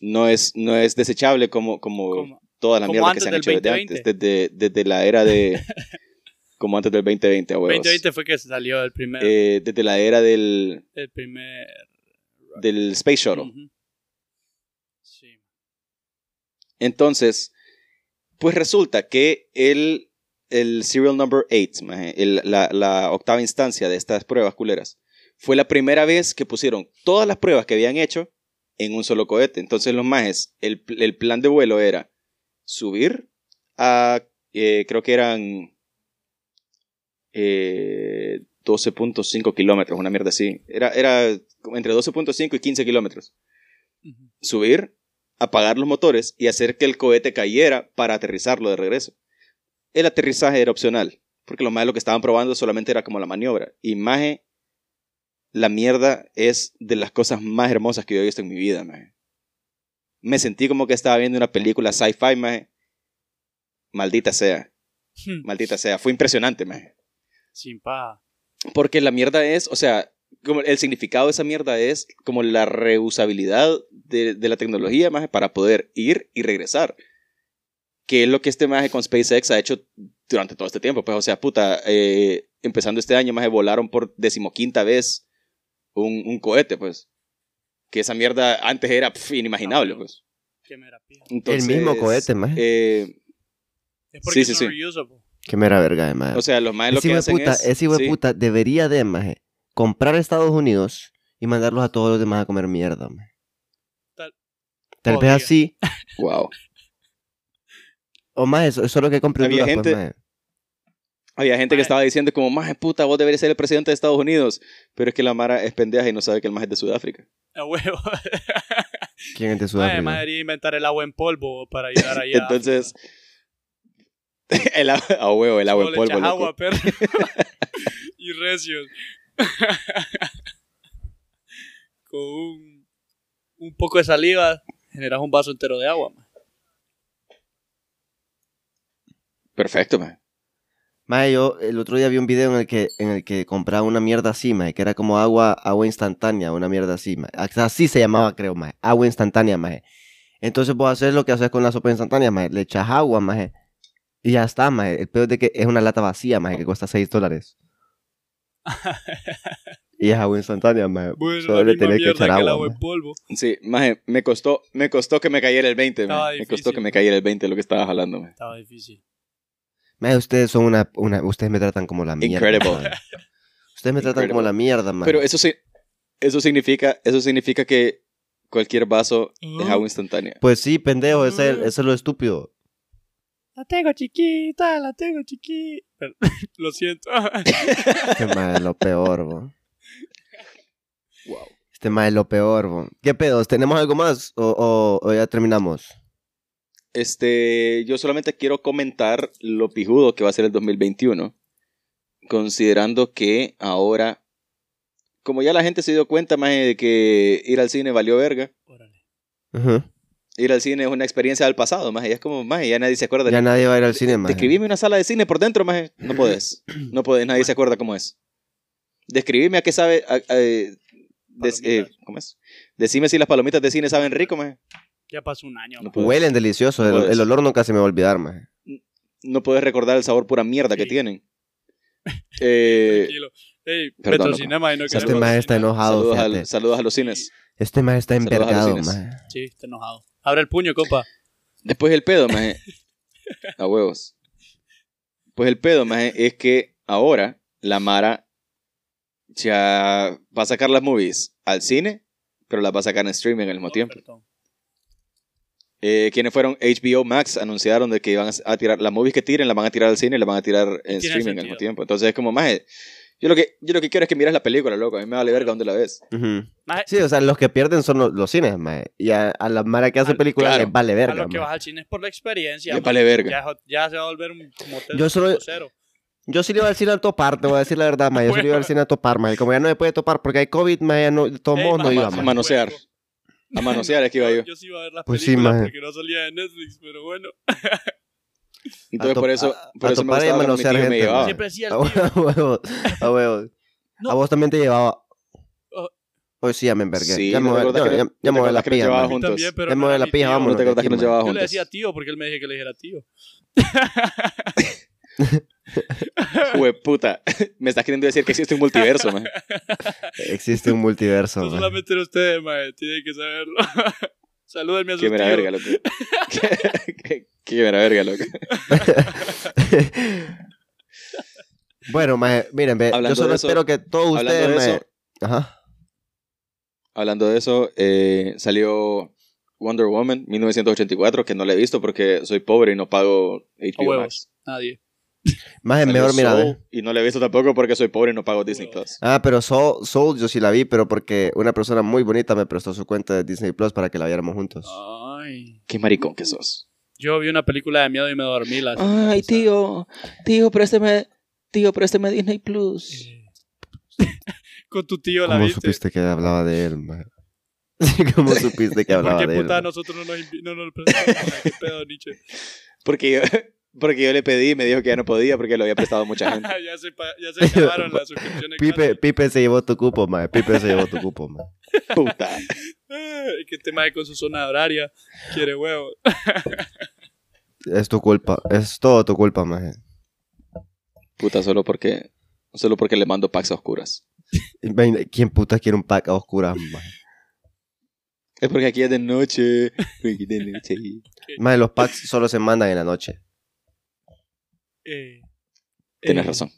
No es, no es desechable como, como, Como- toda la como mierda que se han hecho desde 2020. antes, desde, desde la era de... como antes del 2020, a huevos. 2020 fue que salió el primer. Eh, desde la era del, el primer. del Space Shuttle. Sí. Entonces, pues resulta que el, el serial number 8, maje, el- la, la octava instancia de estas pruebas culeras, fue la primera vez que pusieron todas las pruebas que habían hecho en un solo cohete. Entonces los majes, el, el plan de vuelo era subir a, eh, creo que eran eh, 12.5 kilómetros, una mierda así. Era, era entre 12.5 y 15 kilómetros. Subir, apagar los motores y hacer que el cohete cayera para aterrizarlo de regreso. El aterrizaje era opcional, porque lo más lo que estaban probando solamente era como la maniobra. Y maje, la mierda es de las cosas más hermosas que yo he visto en mi vida, maje. Me sentí como que estaba viendo una película sci-fi, maje. Maldita sea, maldita sea. Fue impresionante, maje. Sin paja. Porque la mierda es, o sea, como el significado de esa mierda es como la reusabilidad de, de la tecnología, maje, para poder ir y regresar. Que es lo que este maje con SpaceX ha hecho durante todo este tiempo. Pues, o sea, puta, eh, empezando este año, maje, volaron por decimoquinta vez un, un cohete, pues. Que esa mierda antes era pf, inimaginable, pues. Qué mera pija. Entonces, el mismo cohete, maje. eh, Es porque sí, sí, sí. reusable. Qué mera verga de maje. o sea, los majes lo ese que hacen puta, es... ese hijo de sí. puta debería de, maje, comprar a Estados Unidos y mandarlos a todos los demás a comer mierda, maje. Tal- Tal vez así. Wow. O más, eso, eso es lo que compré Había Honduras, pues, gente- maje. Había gente que estaba diciendo como, más puta, vos deberías ser el presidente de Estados Unidos. Pero es que la Mara es pendeja y no sabe que el más es de Sudáfrica. A huevo. ¿Quién es de Sudáfrica? mae, debería inventar el agua en polvo para ayudar allá. Entonces, el agua, a huevo, el agua en polvo, echas loco. agua, perro. y recios. Con un, un poco de saliva generas un vaso entero de agua. mae. Perfecto, man. Mae, yo el otro día vi un video en el que, en el que compraba una mierda así, mae, que era como agua, agua instantánea, una mierda así, mae. Así se llamaba, creo, mae. Agua instantánea, mae. Entonces vos haces lo que haces con la sopa instantánea, mae. Le echas agua, mae. Y ya está, mae. El peor es de que es una lata vacía, mae, que cuesta 6 dólares. y es agua instantánea, mae. Bueno, Solo le tenés que echar que agua, agua mae. en polvo. Sí, maje, me costó, me costó que me cayera el 20, man. Estaba Me costó que me cayera el 20 de lo que estabas hablando, man. Estaba difícil. Mae, ustedes son una, una... Ustedes me tratan como la mierda. Incredible. mae. Ustedes me tratan como Incredible. la mierda, mae. Pero eso sí, eso significa, eso significa que cualquier vaso es Ah. agua instantánea. Pues sí, pendejo, ese es, eso es lo estúpido. La tengo chiquita, la tengo chiquita. Lo siento. Este mae es lo peor, bo. Wow. Este mae es lo peor, bo. ¿Qué pedos? ¿Tenemos algo más? ¿O, o- o ya terminamos? Este, yo solamente quiero comentar lo pijudo que va a ser el 2021, considerando que ahora, como ya la gente se dio cuenta más de que ir al cine valió verga, ir al cine es una experiencia del pasado, más es como, más ya nadie se acuerda. Ya nadie va a ir al cine, mae. Describime una sala de cine por dentro, más no podés, no podés, nadie se acuerda cómo es. Describime a qué sabe, a- a- eh, des- eh. ¿cómo es? Decime si las palomitas de cine saben rico, más Ya pasó un año. No. Huelen delicioso. No El, olor nunca se me va a olvidar, mae. no puedes recordar el sabor pura mierda que tienen. Eh, Tranquilo. Ey, Perdón, Petrocinema y no Este mae está enojado, saludos, fíjate. al- saludos a los cines. Este mae está envergado, mae. Sí, está enojado. Abre el puño, compa. Después el pedo, maje. A huevos. Pues el pedo, maje, es que ahora la Mara ya va a sacar las movies al cine, pero las va a sacar en streaming al mismo tiempo. Perdón. Eh, quienes fueron HBO Max anunciaron de que iban a- a tirar las movies que tiren, las van a tirar al cine y las van a tirar en streaming al mismo tiempo. Entonces es como, maje, yo lo que, yo lo que quiero es que mires la película, loco. A mí me vale verga dónde la ves. Ujú. Mae, Sí, o sea, los que pierden son los, los cines, mae. Y a, a la mara que hace Al- películas claro. les vale a verga, lo que mae. vas al cine es por la experiencia. Le mae. vale verga. Ya, ya se va a volver un motel Yo solo- 2.0. Yo sí le iba al cine a topar, te voy a decir la verdad, mae. Yo sí le iba al cine a topar, mae. Como ya no me puede topar porque hay COVID, mae, ya no, todo el Ey, mundo mae, iba, a mae. manosear. A manosear es que iba yo. Yo sí iba a ver las Pues sí, películas mae. porque no salía de Netflix, pero bueno. Entonces A por eso, a- por a eso me gustaba mi tío me gente, llevaba. Siempre decía el A tío. huevos, a huevos. No. A vos también te llevaba. Oh. Hoy sí, ya me envergué. Sí, ya me ¿no te voy a la acuerdas que nos pija. A juntos? Ya me voy a la pija, vámonos. ¿No te acordás que nos Aquí, llevaba Yo le juntos? decía tío porque él me dije que le dijera tío. Hueputa. Me estás queriendo decir que existe un multiverso, man. Existe un multiverso, No mae. solamente ustedes, mae. Tienen que saberlo. Salúdenme a sus Qué mera verga, loco. Qué- Qué qué mera verga, loco. Bueno, mae, miren, ve, yo solo eso- espero que todos ustedes, de eso- Ajá. Hablando de eso, eh, salió Wonder Woman 1984, que no la he visto porque soy pobre y no pago HBO. Max. Nadie. Más es mejor, mira, Soul. Y no la he visto tampoco porque soy pobre y no pago Disney Plus. Ah, pero Soul, Soul yo sí la vi, pero porque una persona muy bonita me prestó su cuenta de Disney Plus para que la viéramos juntos. Ay. Qué maricón que sos. Yo vi una película de miedo y me dormí. La Ay, tío, tío, présteme, tío, présteme Disney Plus. Con tu tío la ¿Cómo viste. supiste que hablaba de él, mae? ¿Cómo supiste que ¿Por hablaba qué de él? puta mae? nosotros no nos, no nos prestamos? ¿Qué pedo, Nietzsche? Porque yo, porque yo le pedí y me dijo que ya no podía porque lo había prestado a mucha gente. ya, se, ya se acabaron las suscripciones. Pipe. Pipe se llevó tu cupo, mae. Pipe se llevó tu cupo, mae. Puta. Que este mae con su zona horaria quiere huevo. Es tu culpa. Es todo tu culpa, mae. Puta, solo porque, solo porque le mando packs a oscuras. ¿Quién puta quiere un pack a oscuras, mae? Es porque aquí es de noche. Porque aquí es de noche. Mae, los packs solo se mandan en la noche. Eh, Tienes eh, razón.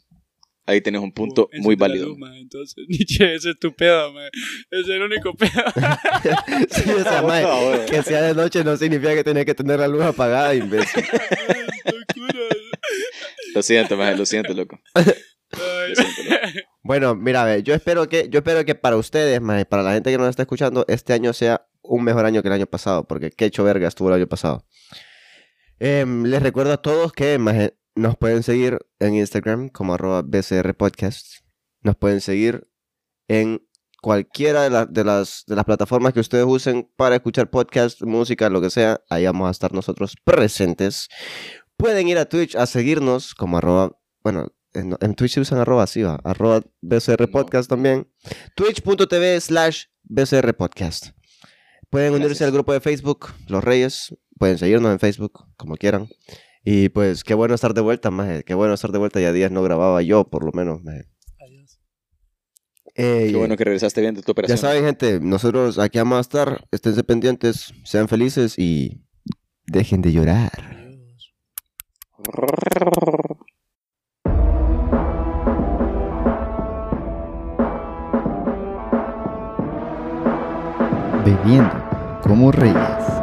Ahí tienes un punto enciende muy válido. Entonces, Nietzsche, ese es tu pedo. Es el único pedo. sí, o sea, mae, Ahora. que sea de noche no significa que tenés que tener la luz apagada, imbécil. Lo siento, maje, lo siento, loco. Ay. Bueno, mira, ve, yo espero que, yo espero que para ustedes, maje, para la gente que nos está escuchando, este año sea un mejor año que el año pasado, porque qué hecho verga estuvo el año pasado. Em, les recuerdo a todos que maje, nos pueden seguir en Instagram como arroba BCR Podcast. Nos pueden seguir en cualquiera de, la- de las, de las plataformas que ustedes usen para escuchar podcast, música, lo que sea. Ahí vamos a estar nosotros presentes. Pueden ir a Twitch a seguirnos como arroba, bueno, en, en Twitch se usan arroba, sí va, arroba BCR No. Podcast también. Twitch.tv slash BCR Podcast. Pueden unirse al grupo de Facebook, Los Reyes. Pueden seguirnos en Facebook, como quieran. Y pues, qué bueno estar de vuelta, maje. Qué bueno estar de vuelta. Ya días no grababa yo, por lo menos, maje. Adiós. Eh, Qué bueno que regresaste bien de tu operación. ya saben, gente, nosotros aquí vamos a estar. Esténse pendientes, sean felices y dejen de llorar. Adiós. Bebiendo como reyes.